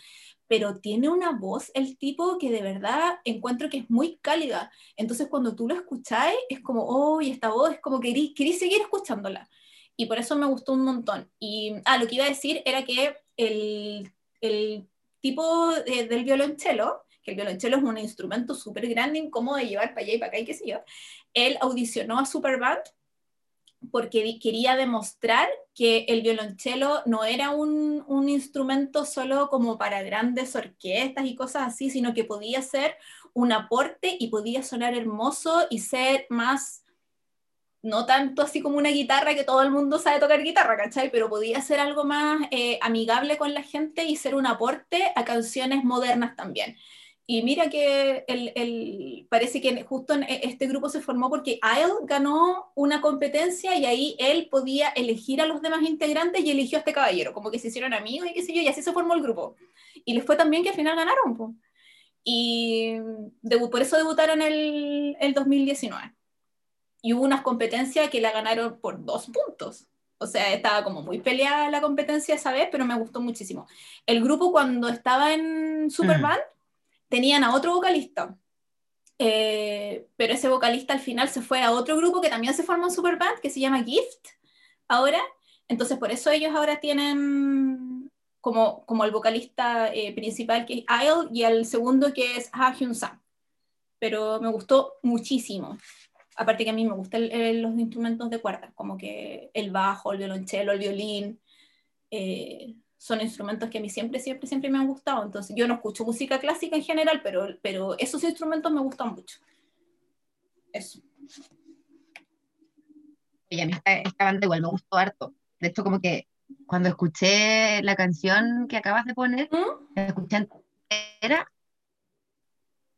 pero tiene una voz el tipo que de verdad encuentro que es muy cálida. Entonces cuando tú lo escucháis, es como, oh, y esta voz es como que querís, seguir escuchándola. Y por eso me gustó un montón. Y, ah, lo que iba a decir era que el, el tipo de- del violonchelo, que el violonchelo es un instrumento súper grande, incómodo de llevar para allá y para acá y qué sé yo, él audicionó a Superband porque quería demostrar que el violonchelo no era un, un instrumento solo como para grandes orquestas y cosas así, sino que podía ser un aporte y podía sonar hermoso y ser más, no tanto así como una guitarra que todo el mundo sabe tocar guitarra, ¿cachai? Pero podía ser algo más eh, amigable con la gente y ser un aporte a canciones modernas también. Y mira que el, el- parece que justo en e- este grupo se formó porque Isle ganó una competencia y ahí él podía elegir a los demás integrantes y eligió a este caballero, como que se hicieron amigos y qué sé yo, y así se formó el grupo. Y les fue también que al final ganaron. po. Y por eso debutaron el, el 2019. Y hubo unas competencias que la ganaron por dos puntos. O sea, estaba como muy peleada la competencia esa vez, pero me gustó muchísimo. El grupo cuando estaba en Superband tenían a otro vocalista. Eh, pero ese vocalista al final se fue a otro grupo que también se formó en Superband, que se llama Gift, ahora. Entonces, por eso ellos ahora tienen como, como el vocalista eh, principal que es Isle y el segundo que es Ha Hyun Sang. Pero me gustó muchísimo. Aparte que a mí me gustan el- los instrumentos de cuerda, como que el bajo, el violonchelo, el violín. eh, son instrumentos que a mí siempre, siempre, siempre me han gustado. Entonces, yo no escucho música clásica en general, pero, pero esos instrumentos me gustan mucho. Eso. Y a mí esta, esta banda igual me gustó harto. De hecho, como que cuando escuché la canción que acabas de poner, ¿Mm? la escuché entera,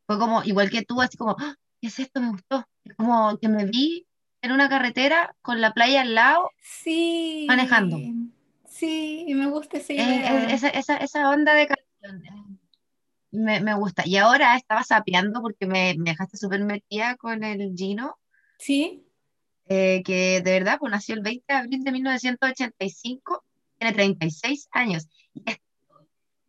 fue como, igual que tú, así como, ¡Ah! ¿qué es esto? Me gustó. Es como que me vi en una carretera con la playa al lado, Sí. Manejando. Sí, me gusta esa idea. eh, esa, esa, esa onda de canción. eh, Me, me gusta. Y ahora estaba sapeando porque me, me dejaste súper metida con el Gino. Sí. eh, que de verdad pues, nació el 20 de abril de 1985, tiene 36 años. Y es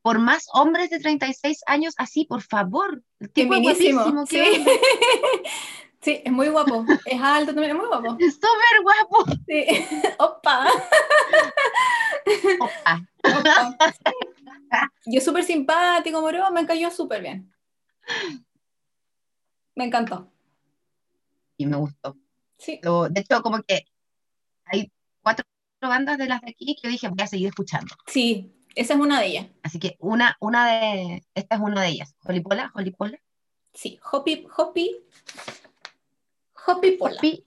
por más hombres de 36 años así, por favor. El tipo es Feminísimo, guapísimo, sí. Sí, es muy guapo. Es alto también, es muy guapo. Es súper guapo. Sí. Opa. Opa. Opa. Yo súper simpático, moro, me cayó súper bien. Me encantó. Y me gustó. Sí. Lo- de hecho, como que hay cuatro bandas de las de aquí que yo dije, voy a seguir escuchando. Sí, esa es una de ellas. Así que una, una de, esta es una de ellas. Jolipola, Jolipola. Sí, Hoppy, Hoppy, Hoppy Pola. Hopi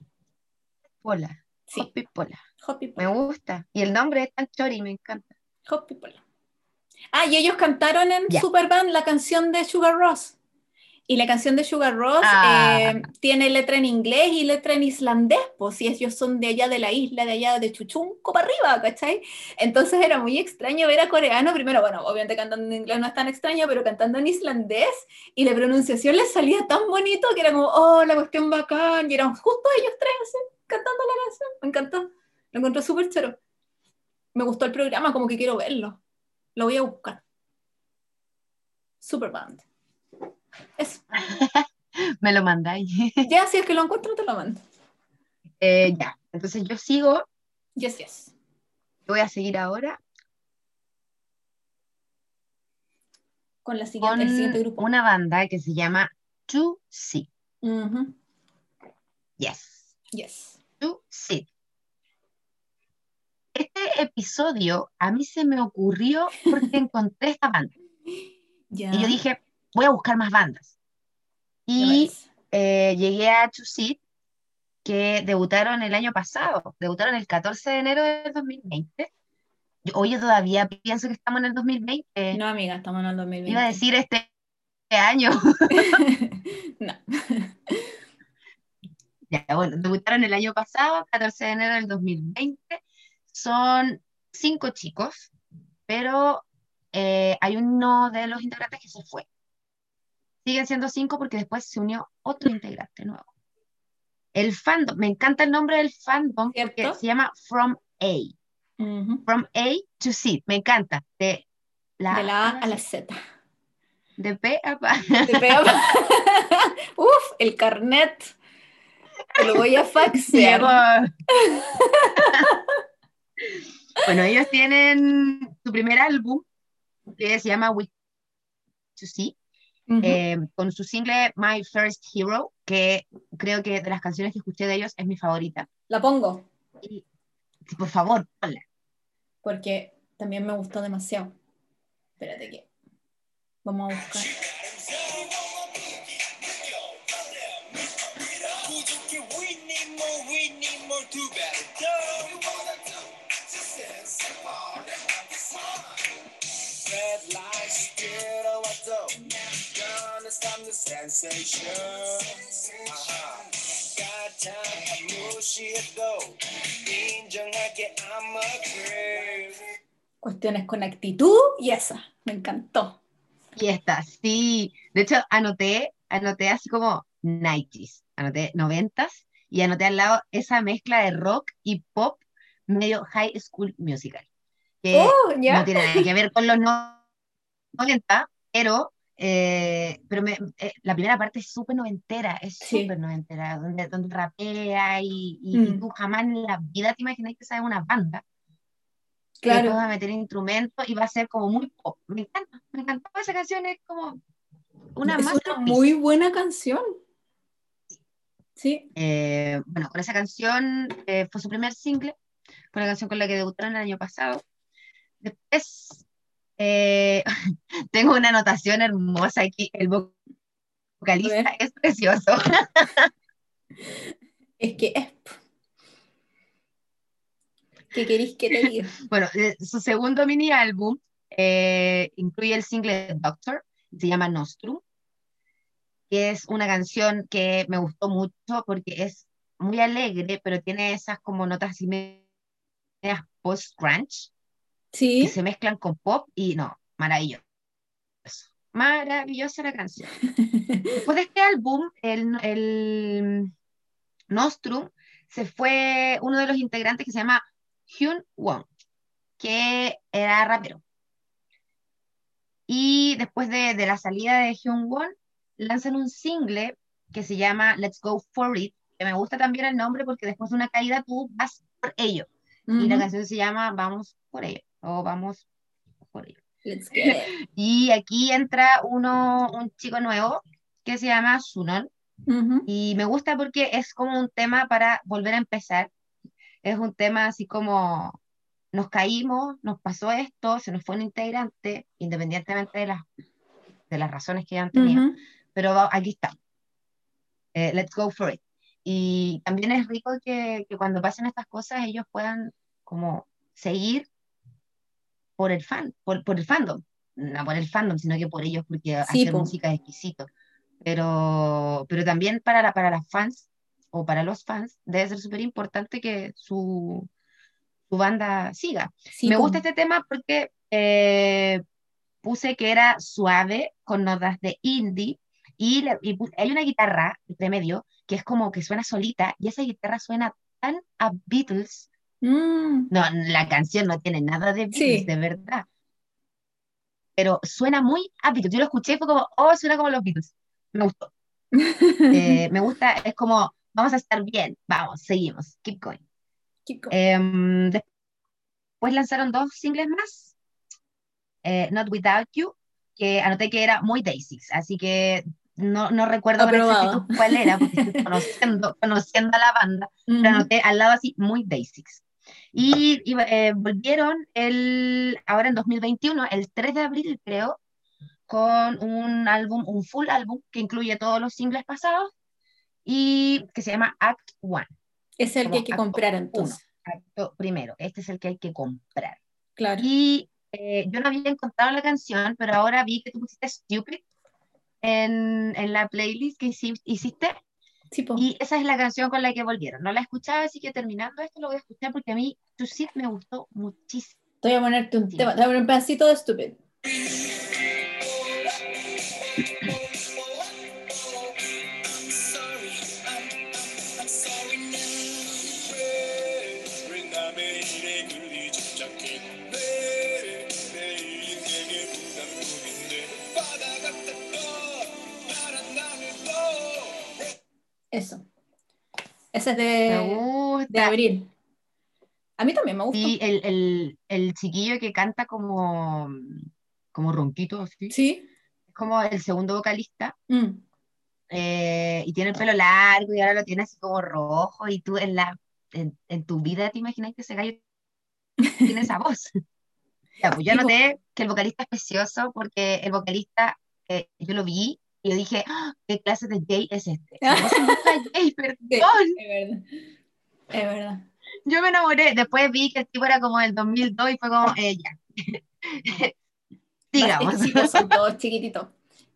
Pola. Sí, Hopi Pola. Hoppy Me gusta. Y el nombre es tan chori, me encanta. Hoppy Pola. Ah, y ellos cantaron en Ya. Superband la canción de Sugar Ross. Y la canción de Sugar Ross Ah. eh, tiene letra en inglés y letra en islandés, pues si ellos son de allá de la isla, de allá de Chuchunco para arriba, ¿cachai? Entonces era muy extraño ver a coreano, primero, bueno, obviamente cantando en inglés no es tan extraño, pero cantando en islandés y la pronunciación les salía tan bonito que era como, oh, la cuestión bacán, y eran justo ellos tres así, cantando la canción, me encantó, lo encontré súper chero. Me gustó el programa, como que quiero verlo, lo voy a buscar. Superband. Eso. Me lo mandáis. Ya, si es que lo encuentro, te lo mando. Eh, ya. Entonces yo sigo. Yes, yes. Voy a seguir ahora Con la siguiente, con el siguiente grupo. una banda que se llama 2C. Ujú, Yes. Yes. 2C. Este episodio a mí se me ocurrió porque encontré esta banda. Y yo dije, voy a buscar más bandas. Y eh, llegué a 2C, que debutaron el año pasado. Debutaron el 14 de enero del 2020. Yo, oye, todavía pienso que estamos en el 2020. No, amiga, estamos en el 2020. Iba a decir este año. no. Ya, bueno, debutaron el año pasado, 14 de enero del 2020. Son cinco chicos, pero eh, hay uno de los integrantes que se fue. Siguen siendo cinco porque después se unió otro integrante nuevo. El fandom, me encanta el nombre del fandom porque ¿Cierto? se llama From A. From A to Z, me encanta. De la, De la A A a la Z. De P a Pa. Te pega- Uf, el carnet. Te lo voy a faxear. Bueno, ellos tienen su primer álbum que se llama We to See, Eh, con su single My First Hero, que creo que de las canciones que escuché de ellos es mi favorita. La pongo Y, por favor, ponla. porque también me gustó demasiado. Espérate que. Vamos a buscar. the sensation 아하. 가장 무시해도 인정할게 I'm a creep Cuestiones con actitud y esa. Me encantó. Y esta, sí. De hecho, anoté, anoté así como 90s, anoté 90s y anoté al lado esa mezcla de rock y pop medio high school musical. Que Oh, ya. no tiene nada que ver con los no- 90, pero, eh, pero me- eh, la primera parte es súper noventera, es Sí. súper noventera, donde, donde rapea y, y- y Mm. tú jamás en la vida te imaginas que esa es una banda. Y Claro. después va a meter instrumentos y va a ser como muy pop. Me encanta, me encantó esa canción, es como una es una muy buena canción. Sí. Eh, bueno, con esa canción eh, fue su primer single, fue la canción con la que debutaron el año pasado. Después eh, tengo una anotación hermosa aquí, el vo- vocalista es precioso. Es que es. ¿Qué queréis que te diga? Bueno, su segundo mini álbum eh, incluye el single Doctor, se llama Nostrum, que es una canción que me gustó mucho porque es muy alegre, pero tiene esas como notas así medias post-grunge, que Sí. se mezclan con pop y no, maravilloso. Maravillosa la canción. Después de este álbum, el, el Nostrum se fue uno de los integrantes que se llama Hyun Won, que era rapero. Y después de, de la salida de Hyun Won, lanzan un single que se llama Let's Go For It, que me gusta también el nombre porque después de una caída tú vas por ello. Y la canción se llama Vamos por ello, o Vamos por ello. Let's get it. Y aquí entra uno, un chico nuevo que se llama Sunon, Ujú. y me gusta porque es como un tema para volver a empezar. Es un tema así como nos caímos, nos pasó esto, se nos fue un integrante, independientemente de las, de las razones que hayan tenido, Ujú. pero va- aquí está. Eh, let's go for it. Y también es rico que, que cuando pasen estas cosas ellos puedan como seguir por el fan, por, por el fandom. No por el fandom, sino que por ellos, porque Sí, hacer po. música es exquisito. Pero, pero también para, la- para las fans o para los fans debe ser súper importante que su, su banda siga. Sí, Me po. gusta este tema porque eh, puse que era suave, con notas de indie, y, y hay una guitarra entre medio que es como que suena solita, y esa guitarra suena tan a Beatles. Mm. No, la canción no tiene nada de Beatles, Sí. de verdad. Pero suena muy a Beatles. Yo lo escuché y fue como, oh, suena como los Beatles. Me gustó. Eh, me gusta, es como, vamos a estar bien, vamos, seguimos, keep going. Keep going. Em, después lanzaron dos singles más, eh, Not Without You, que anoté que era muy Daisies, así que no, no recuerdo con cuál era, porque estoy conociendo, conociendo a la banda, pero anoté al lado así, muy Daisies. Y, y, eh, volvieron el, ahora en 2021, el 3 de abril creo, con un álbum, un full álbum que incluye todos los singles pasados y que se llama Act One. Es el que hay que comprar uno. entonces. Acto primero, este es el que hay que comprar. Claro. Y eh, yo no había encontrado la canción, pero ahora vi que tú pusiste Stupid en, en la playlist que hici- hiciste, Sí, y esa es la canción con la que volvieron. No la escuchaba, así que terminando esto lo voy a escuchar porque a mí Sit me gustó muchísimo. Te voy a ponerte un Sí. tema, te voy a poner un pedacito de Stupid. Eso. Ese es de, de gusta. abril. A mí también me gustó. Y el, el, el chiquillo que canta como, como ronquito, así, Sí. es como el segundo vocalista. Mm. eh, y tiene el pelo largo y ahora lo tiene así como rojo y tú en la en, en tu vida te imaginas que ese gallo tiene esa voz. Ya, pues yo Sí, noté que el vocalista es precioso porque el vocalista eh, yo lo vi yo dije, "Ah, ¿qué clase de gay es este? Y yo, "Sí, perdón. Es verdad. Es verdad. Yo me enamoré, después vi que el tipo era como del 2002 y fue como, eh, ya. Digamos. Exquisitos son todos chiquititos.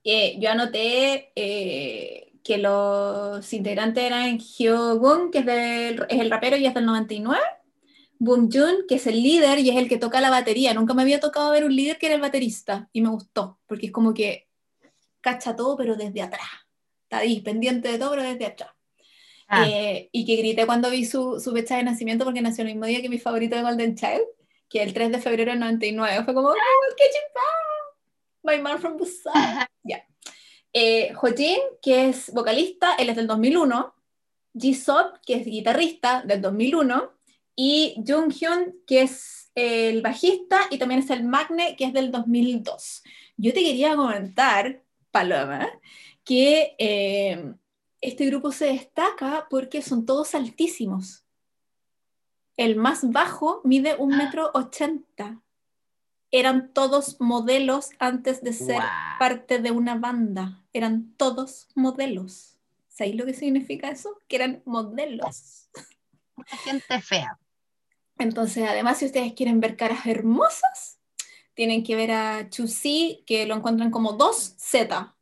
Eh, yo anoté eh, que los integrantes eran Hyogun, que es, del- es el rapero y es del 99. Boom Jun, que es el líder y es el que toca la batería. Nunca me había tocado ver un líder que era el baterista y me gustó, porque es como que cacha todo, pero desde atrás. Está ahí, pendiente de todo, pero desde atrás. Ah, Eh, y que grité cuando vi su, su fecha de nacimiento porque nació el mismo día que mi favorito de Golden Child, que el 3 de febrero del 99. Fue como, ¡Oh, qué chimpa! My man from Busan. Ya. Eh, Hojin, que es vocalista, él es del 2001. Jisoo, que es guitarrista, del 2001. Y Jung Hyun, que es el bajista, y también es el Magne, que es del 2002. Yo te quería comentar, Paloma, que eh, este grupo se destaca porque son todos altísimos. El más bajo mide un metro ochenta. Eran todos modelos antes de ser parte de una banda. Eran todos modelos. ¿Sabéis lo que significa eso? Que eran modelos. Mucha gente fea. Entonces, además, si ustedes quieren ver caras hermosas, tienen que ver a Chusi, que lo encuentran como 2Z.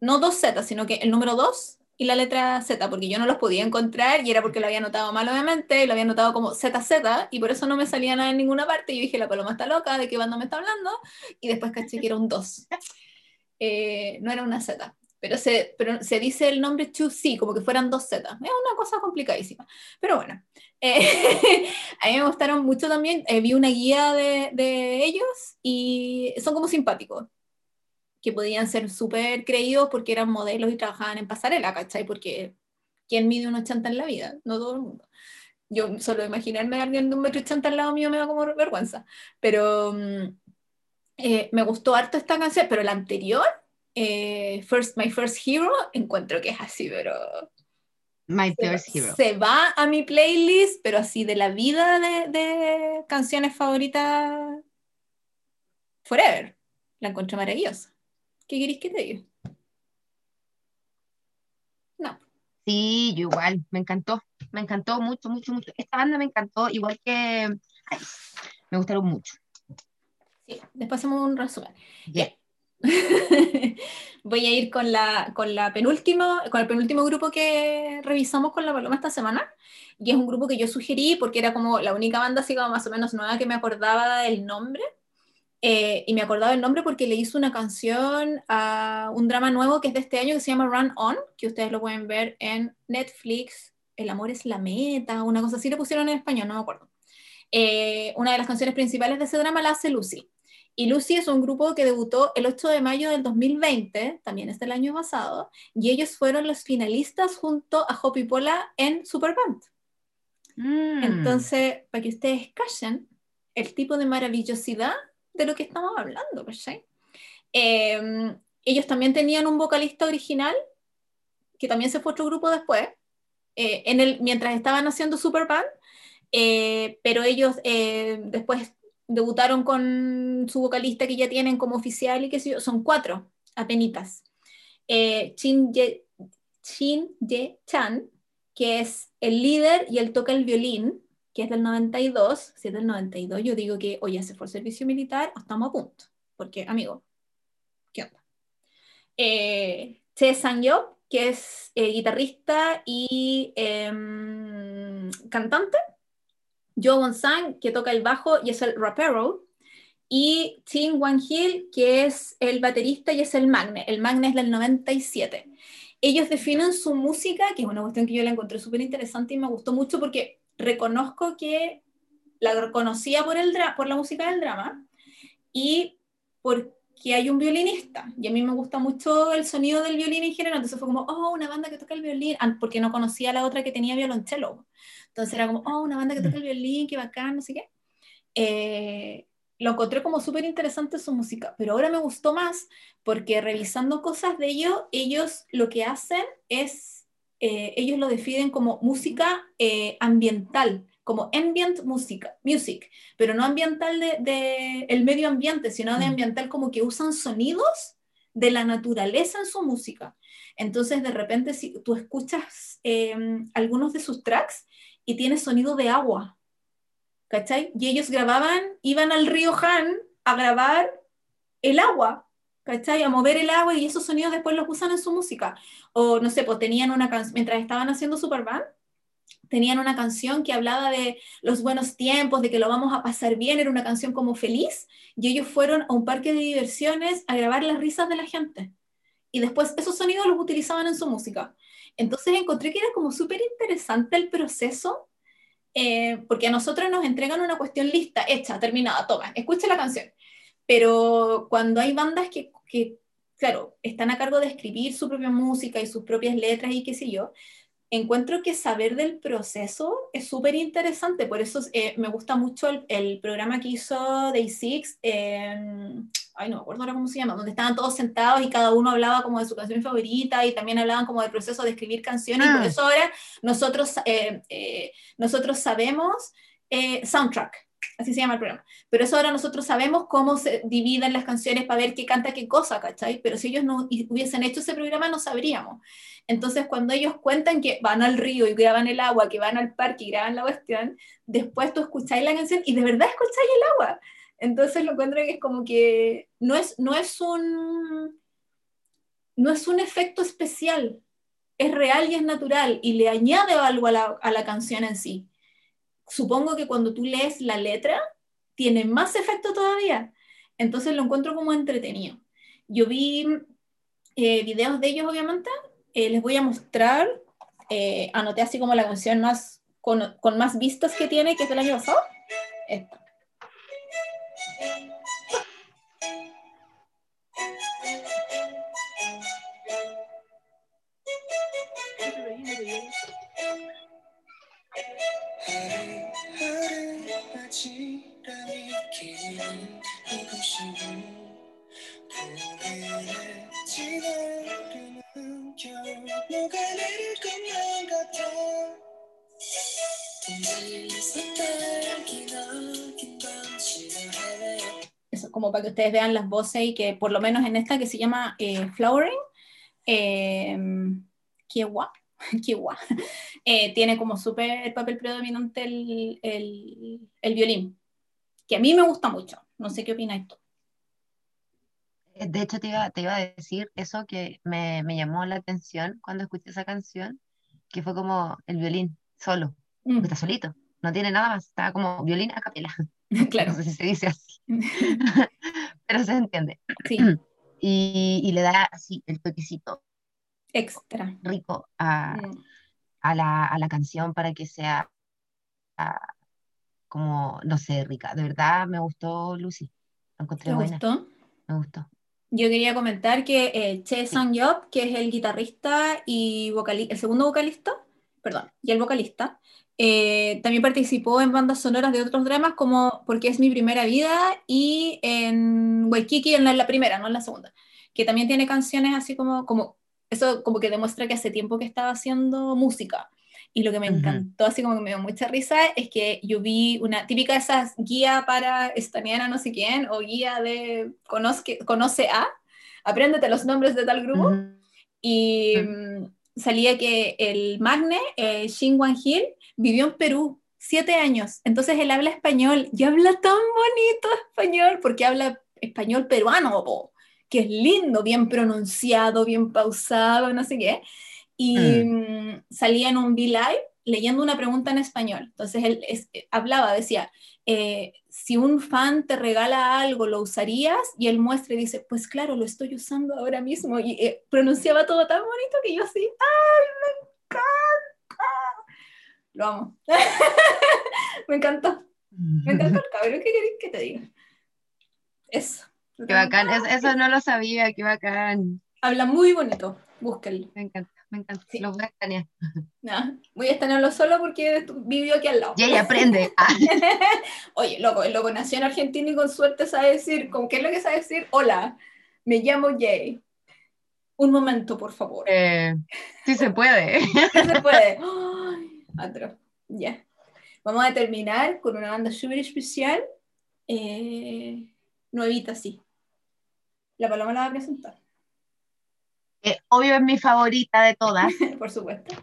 No 2Z, sino que el número 2 y la letra Z, porque yo no los podía encontrar y era porque lo había anotado mal, obviamente, y lo había anotado como ZZ, y por eso no me salía nada en ninguna parte. Y yo dije, la paloma está loca, ¿de qué banda me está hablando? Y después caché que era un 2. Eh, no era una Z. pero se, pero se dice el nombre Chu sí, como que fueran dos Z. Es una cosa complicadísima. Pero bueno, eh, a mí me gustaron mucho también. eh, vi una guía de, de ellos y son como simpáticos, que podían ser súper creídos porque eran modelos y trabajaban en pasarela, ¿cachai? Porque ¿quién mide un 80 en la vida? No todo el mundo. Yo solo imaginarme a alguien de un metro ochenta al lado mío me da como vergüenza. Pero mm, eh, me gustó harto esta canción, pero la anterior, eh, First, My First Hero, encuentro que es así, pero My se, First Hero. se va a mi playlist, pero así de la vida de, de canciones favoritas forever. La encontré maravillosa. ¿Qué queréis que te diga? No. Sí, yo igual, me encantó, me encantó mucho, mucho, mucho. Esta banda me encantó, igual que me gustaron mucho. Sí, después hacemos un resumen. Ya. Voy a ir con la, con la penúltima, con el penúltimo grupo que revisamos con la Paloma esta semana. Y es un grupo que yo sugerí porque era como la única banda así como más o menos nueva que me acordaba del nombre. Eh, y me acordaba del nombre porque le hizo una canción a un drama nuevo que es de este año que se llama Run On, que ustedes lo pueden ver en Netflix. El amor es la meta, una cosa así lo pusieron en español, no me acuerdo. Eh, una de las canciones principales de ese drama la hace Lucy. Y Lucy es un grupo que debutó el 8 de mayo del 2020, también es del año pasado, y ellos fueron los finalistas junto a Hopi Pola en Superband. Mm, Entonces, para que ustedes callen el tipo de maravillosidad de lo que estamos hablando, ¿cachai? Eh, ellos también tenían un vocalista original, que también se fue a otro grupo después, eh, en el, mientras estaban haciendo Superband, eh, pero ellos eh, después debutaron con su vocalista que ya tienen como oficial y que son cuatro, apenitas. Eh, Shin Ye, Ye Chan, que es el líder y él toca el violín, que es del 92. Si es del 92, yo digo que o ya se fue al servicio militar o estamos a punto. Porque, amigo, ¿qué onda? Eh, Che Sang-yo, que es eh, guitarrista y em, cantante. Jo Won-sang, que toca el bajo y es el rapero. Y Tim Wan-hil, que es el baterista y es el magne. El magne es del 97 ellos definen su música, que es una cuestión que yo la encontré súper interesante y me gustó mucho porque reconozco que la reconocía por, el por la música del drama y porque hay un violinista. Y a mí me gusta mucho el sonido del violín en general. Entonces fue como, oh, una banda que toca el violín, porque no conocía la otra que tenía violonchelo. Entonces era como, oh, una banda que toca el violín, qué bacán, no sé qué. Eh, lo encontré como súper interesante su música, pero ahora me gustó más porque revisando cosas de ellos, ellos lo que hacen es, eh, ellos lo definen como música eh, ambiental, como ambient música, music, pero no ambiental de, de el medio ambiente, sino de Mm. ambiental como que usan sonidos de la naturaleza en su música. Entonces, de repente, si tú escuchas eh, algunos de sus tracks y tiene sonido de agua, ¿cachai? Y ellos grababan, iban al río Han a grabar el agua, ¿cachai? A mover el agua y esos sonidos después los usan en su música. O no sé, pues tenían una canción, mientras estaban haciendo Superband, tenían una canción que hablaba de los buenos tiempos, de que lo vamos a pasar bien, era una canción como feliz, y ellos fueron a un parque de diversiones a grabar las risas de la gente. Y después esos sonidos los utilizaban en su música. Entonces encontré que era como súper interesante el proceso eh, porque a nosotros nos entregan una cuestión lista, hecha, terminada, toma, escucha la canción. Pero cuando hay bandas que, que, claro, están a cargo de escribir su propia música y sus propias letras y qué sé yo, encuentro que saber del proceso es súper interesante. Por eso eh, me gusta mucho el, el, programa que hizo Day Six, eh, ay, no me acuerdo ahora cómo se llama, donde estaban todos sentados y cada uno hablaba como de su canción favorita y también hablaban como del proceso de escribir canciones. Ah. Y por eso ahora nosotros, eh, eh, nosotros sabemos eh, soundtrack. Así se llama el programa. Pero eso ahora nosotros sabemos cómo se dividen las canciones para ver qué canta qué cosa, ¿cachai? Pero si ellos no hubiesen hecho ese programa, no sabríamos. Entonces, cuando ellos cuentan que van al río y graban el agua, que van al parque y graban la cuestión, después tú escucháis la canción y de verdad escucháis el agua. Entonces, lo encuentro que es como que no es, no es un. No es un efecto especial, es real y es natural y le añade algo a la, a la canción en sí supongo que cuando tú lees la letra, tiene más efecto todavía. Entonces lo encuentro como entretenido. Yo vi eh, videos de ellos, obviamente. Eh, les voy a mostrar, eh, anoté así como la canción más con, más vistas que tiene, que es del año pasado. Esta. Eso, como para que ustedes vean las voces y que por lo menos en esta que se llama eh, Flowering, eh, Kiewa, eh, tiene como súper el papel predominante el, el, violín, que a mí me gusta mucho. No sé qué opinas tú. Eh, De hecho, te iba, te iba a decir eso que me, me llamó la atención cuando escuché esa canción, que fue como el violín solo, Mm, está solito, no tiene nada más, está como violín a capela. claro, No sé si se dice así, pero se entiende. sí, Y, y le da así el toquecito extra. rico a, Mm, a la, a la canción para que sea ah, como, no sé, rica. De verdad me gustó Lucy, la encontré ¿Te buena, gustó? me gustó. Yo quería comentar que eh, Che Sang-yop, que es el guitarrista y vocali- el segundo vocalista, perdón, y el vocalista, eh, también participó en bandas sonoras de otros dramas como Porque es mi primera vida y en Waikiki en la, la primera, no en la segunda, que también tiene canciones así como, como, eso como que demuestra que hace tiempo que estaba haciendo música. Y lo que me Ujú. encantó, así como que me dio mucha risa, es que yo vi una típica esas guía para estanear a no sé quién, o guía de conoce, conoce a, apréndete los nombres de tal grupo, Ujú. y Ujú. mm, salía que el Magne, eh, Shin Wan Hil, vivió en Perú siete años, entonces él habla español y habla tan bonito español, porque habla español peruano, po, que es lindo, bien pronunciado, bien pausado, no sé qué, y mm, salía en un V-Live leyendo una pregunta en español, entonces él es- hablaba, decía, eh, si un fan te regala algo, ¿lo usarías? Y él muestra y dice, pues claro, lo estoy usando ahora mismo. Y eh, pronunciaba todo tan bonito que yo así, ¡ay, me encanta! Lo amo. me encantó. Me encantó el cabrón. ¿Qué querés que te diga? Eso. Qué bacán, es- eso no lo sabía, qué bacán. Habla muy bonito. Búsquenlo. Me encanta, me encanta. Sí. Lo voy a escanear. Nah, voy a estarlo solo porque vivió aquí al lado. Yay, aprende. Ah, Oye, loco, el loco nació en Argentina y con suerte sabe decir, ¿con qué es lo que sabe decir? Hola, me llamo Jay. Un momento, por favor. eh, sí se puede. No se puede. Atroz. Ya. Vamos a terminar con una banda súper especial. eh, nuevita, sí. La paloma la va a presentar, Eh, obvio es mi favorita de todas, por supuesto.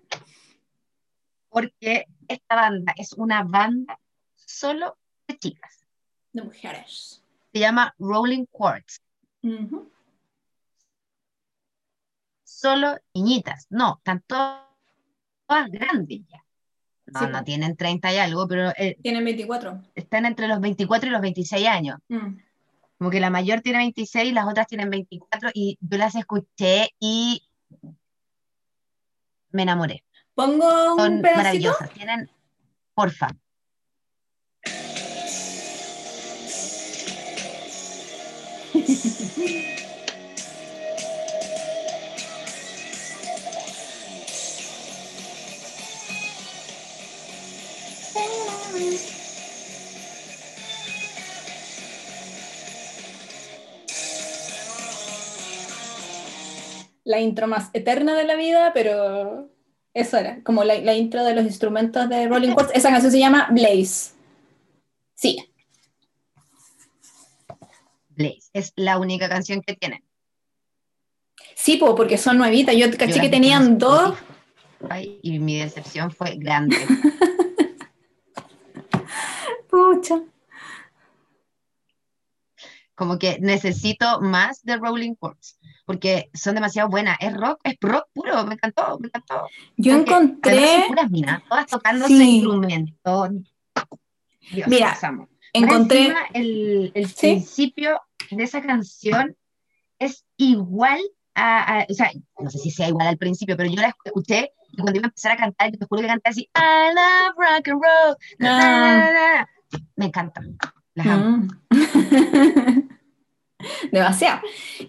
porque esta banda es una banda solo de chicas. De mujeres. Se llama Rolling Quartz. Solo niñitas. No, están todas, grandes ya. No, Sí, no tienen 30 y algo, pero eh, Tienen 24. están entre los 24 y los 26 años. Mm. Como que la mayor tiene 26, las otras tienen 24 y yo las escuché y me enamoré. Pongo un Son pedacito. maravillosas. Tienen, porfa. La intro más eterna de la vida, pero eso era, como la, la intro de los instrumentos de Rolling Quartz. Esa canción se llama Blaze. Sí, Blaze. Es la única canción que tienen. sí, po, porque son nuevitas. Yo caché Yo que tenían dos. Spotify Y mi decepción fue grande. Pucha. Como que necesito más de Rolling Quartz. Porque son demasiado buenas. Es rock, es rock puro. Me encantó, me encantó. Yo Porque encontré, puras minas, todas tocando Sí. su instrumento. Dios, Mira, encontré, encima, el, el Sí. principio de esa canción es igual a- a- o sea, no sé si sea igual al principio, pero yo la escuché y cuando iba a empezar a cantar, yo te juro que canté así, I love rock and roll, na, na, na, na". me encanta, las amo. Mm. Demasiado.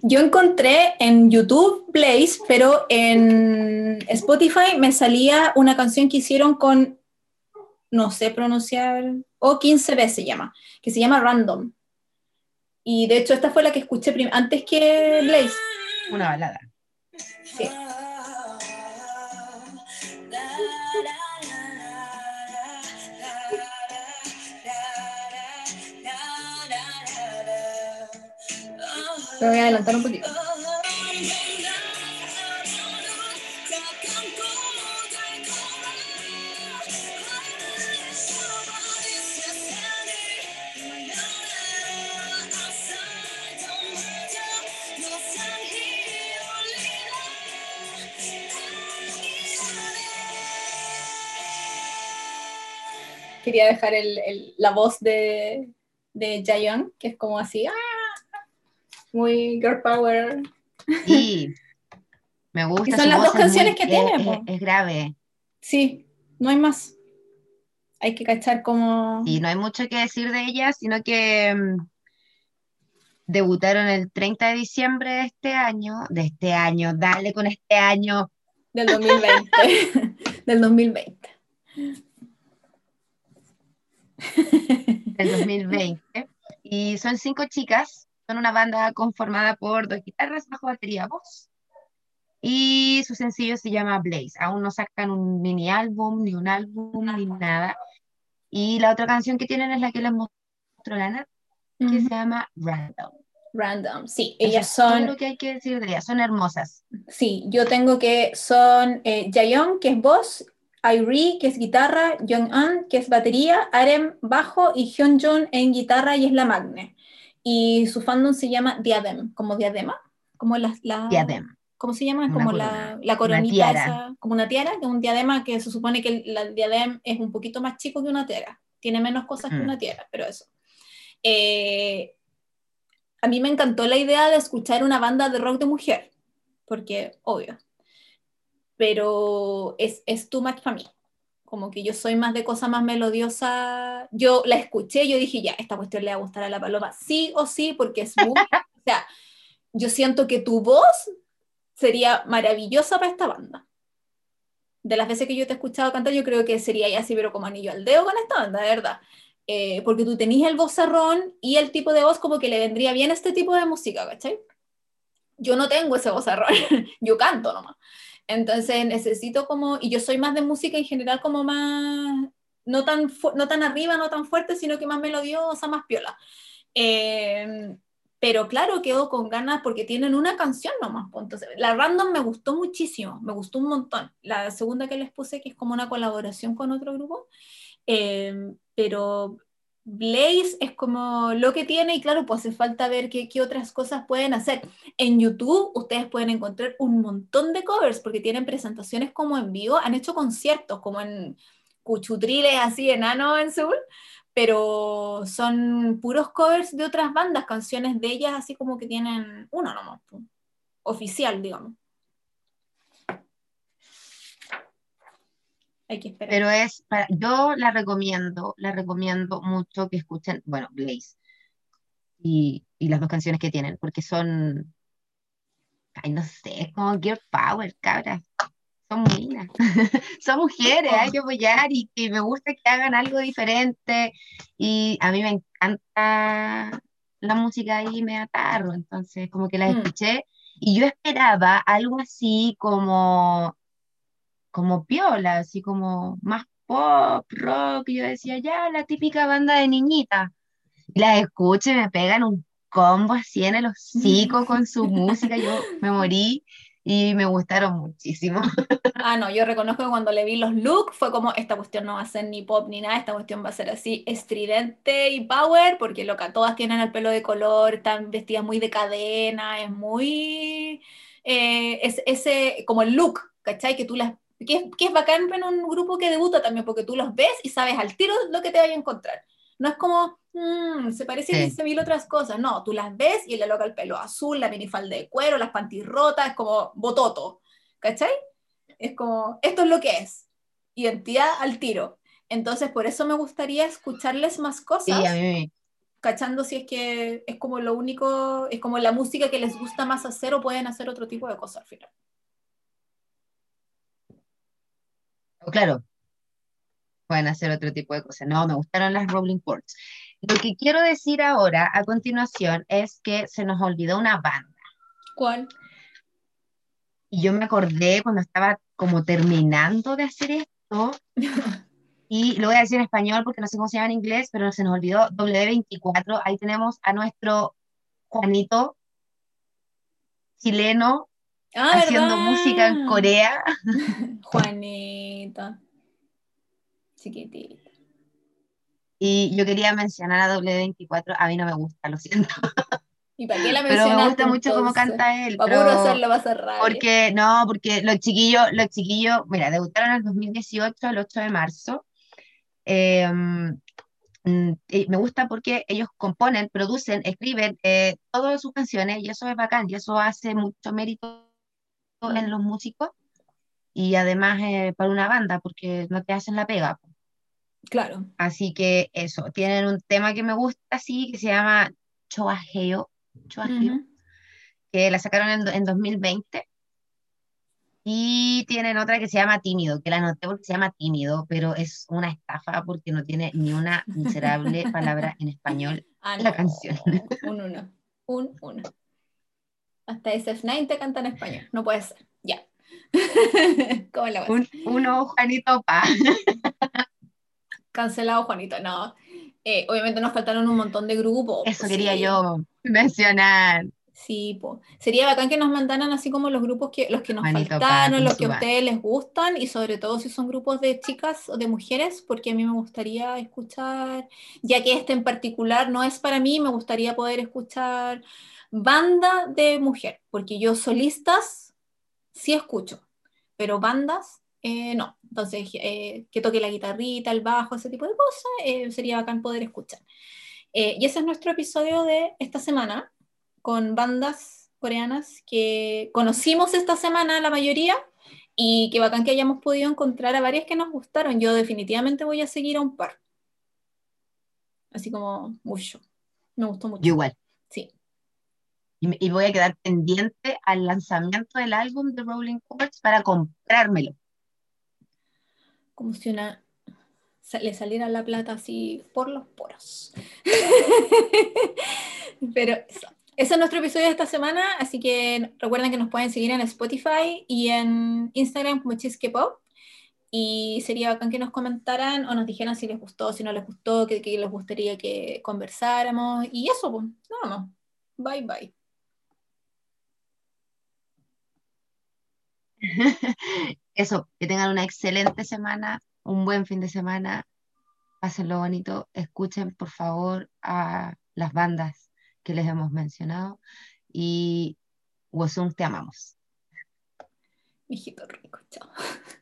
Yo encontré en YouTube Blaze, pero en Spotify me salía una canción que hicieron con, no sé pronunciar, o 15 se llama, que se llama Random. Y de hecho esta fue la que escuché antes que Blaze. Una balada. Sí. Me voy a adelantar un poquito. Quería dejar el- el- la voz de, de Jaeyoung, que es como así, ¡ah! Muy girl power. Sí, me gusta. Y son su las voz, dos es canciones muy- que tiene, es- po. es- es grave. Sí, no hay más. Hay que cachar como... Y no hay mucho que decir de ellas, sino que mm, debutaron el 30 de diciembre de este año, de este año, dale con este año, Del 2020. del 2020. del 2020. Y son cinco chicas, son una banda conformada por dos guitarras, bajo batería, voz. Y su sencillo se llama Blaze. Aún no sacan un mini álbum, ni un álbum, ni nada. Y la otra canción que tienen es la que les mostró Lana, que Ujú. se llama Random. Random, sí, ellas es todo son, lo que hay que decir de ellas, son hermosas. sí, yo tengo que son eh, que es voz, Irie, que es guitarra, Jong-un, que es batería, Arem, bajo, y Hyunjun en guitarra y es la magne. Y su fandom se llama Diadem, como diadema, como la, la- Diadem. ¿Cómo se llama? Una Como corona, la, la coronita esa, como una tiara, que es un diadema que se supone que el la diadema es un poquito más chico que una tiara. Tiene menos cosas que Mm. una tiara, pero eso. Eh, a mí me encantó la idea de escuchar una banda de rock de mujer, porque obvio. Pero es, es too much para mí. Como que yo soy más de cosas más melodiosas. Yo la escuché, yo dije, ya, esta cuestión le va a gustar a la paloma, sí o sí, porque es muy. o sea, yo siento que tu voz sería maravillosa para esta banda. De las veces que yo te he escuchado cantar, yo creo que sería ya así, pero como anillo al dedo con esta banda, de verdad. Eh, porque tú tenías el vozarrón y el tipo de voz como que le vendría bien a este tipo de música, ¿cachai? Yo no tengo ese vozarrón, yo canto nomás. Entonces necesito como, y yo soy más de música en general como más, no tan, no tan arriba, no tan fuerte, sino que más melodiosa, más piola. Eh, pero claro, quedo con ganas porque tienen una canción nomás. pues, Entonces, la random me gustó muchísimo, me gustó un montón. La segunda que les puse, que es como una colaboración con otro grupo, eh, pero Blaze es como lo que tiene y claro, pues hace falta ver qué, qué otras cosas pueden hacer. En YouTube ustedes pueden encontrar un montón de covers porque tienen presentaciones como en vivo, han hecho conciertos como en cuchutriles así enanos en Seúl, pero son puros covers de otras bandas, canciones de ellas así como que tienen uno nomás, oficial, digamos. Hay que esperar. Pero es para, yo la recomiendo, la recomiendo mucho que escuchen, bueno, Blaze y, y las dos canciones que tienen, porque son, ay, no sé, es como Girl Power, cabras. Son buenas. Son mujeres, hay que apoyar y que me gusta que hagan algo diferente. Y a mí me encanta la música ahí me atarro, entonces como que las Mm. escuché y yo esperaba algo así como como piola, así como más pop, rock, y yo decía, ya, la típica banda de niñita. Y las escucho y me pegan un combo así en el hocico con su música, yo me morí y me gustaron muchísimo. Ah, no, yo reconozco que cuando le vi los looks fue como, esta cuestión no va a ser ni pop ni nada, esta cuestión va a ser así estridente y power, porque loca, todas tienen el pelo de color, están vestidas muy de cadena, es muy... eh, es, ese, como el look, ¿cachai? Que tú las... Que es, que es bacán en un grupo que debuta también, porque tú los ves y sabes al tiro lo que te vaya a encontrar. No es como, "Mm, se parece Sí. a 15.000 otras cosas. No, tú las ves y le loca el pelo azul, la minifalda de cuero, las panties rotas, es como bototo. ¿Cachai? Es como, esto es lo que es. Identidad al tiro. Entonces, por eso me gustaría escucharles más cosas Sí, a mí cachando si es que es como lo único, es como la música que les gusta más hacer o pueden hacer otro tipo de cosas al final. O claro, pueden hacer otro tipo de cosas. No, me gustaron las Rolling Chords. Lo que quiero decir ahora, a continuación, es que se nos olvidó una banda. ¿Cuál? Y yo me acordé cuando estaba como terminando de hacer esto, y lo voy a decir en español porque no sé cómo se llama en inglés, pero se nos olvidó W24. Ahí tenemos a nuestro Juanito chileno Ah, haciendo ¿verdad? música en Corea. Juanita. Chiquitita. Y yo quería mencionar a W24, a mí no me gusta, lo siento, ¿Y para qué la pero me gusta mucho cómo canta él. Pero- hacerlo pasar rabia. Porque, no, porque los chiquillos, los chiquillos, mira, debutaron en el 2018, el 8 de marzo. Eh, y me gusta porque ellos componen, producen, escriben eh, todas sus canciones y eso es bacán y eso hace mucho mérito en los músicos y además eh, para una banda porque no te hacen la pega. Claro. Así que eso, tienen un tema que me gusta así que se llama Choajeo, Choajeo, Ujú. que la sacaron en, en 2020. Y tienen otra que se llama Tímido, que la anoté porque se llama Tímido, pero es una estafa porque no tiene ni una miserable palabra en español. Ah, la no. canción. Un uno. Un uno. Hasta SF9 te canta en español. No puede ser. Ya. ¿Cómo la? Un, uno, Juanito Pa. Cancelado, Juanito. No. Eh, obviamente nos faltaron un montón de grupos. Eso pues, quería sí. yo mencionar. Sí, po. Sería bacán que nos mandaran así como los grupos que los que nos faltaron, los que a ustedes les gustan y sobre todo si son grupos de chicas o de mujeres, porque a mí me gustaría escuchar, ya que este en particular no es para mí, me gustaría poder escuchar banda de mujer, porque yo solistas sí escucho, pero bandas eh, no. Entonces, eh, que toque la guitarrita, el bajo, ese tipo de cosas, eh, sería bacán poder escuchar. Eh, y ese es nuestro episodio de esta semana con bandas coreanas que conocimos esta semana la mayoría y que bacán que hayamos podido encontrar a varias que nos gustaron. Yo definitivamente voy a seguir a un par. Así como mucho. Me gustó mucho. Igual. Sí. Y, voy a quedar pendiente al lanzamiento del álbum de Rolling Chords para comprármelo. Como si una le saliera la plata así por los poros. Pero eso. Ese es nuestro episodio de esta semana, así que recuerden que nos pueden seguir en Spotify y en Instagram como Chisquepop. Y sería bacán que nos comentaran o nos dijeran si les gustó, si no les gustó, qué, les gustaría que conversáramos. Y eso, pues, nada más. Bye bye. Eso, que tengan una excelente semana, un buen fin de semana, pásenlo bonito, escuchen por favor a las bandas que les hemos mencionado y Wosung, te amamos. Mijito rico, chao.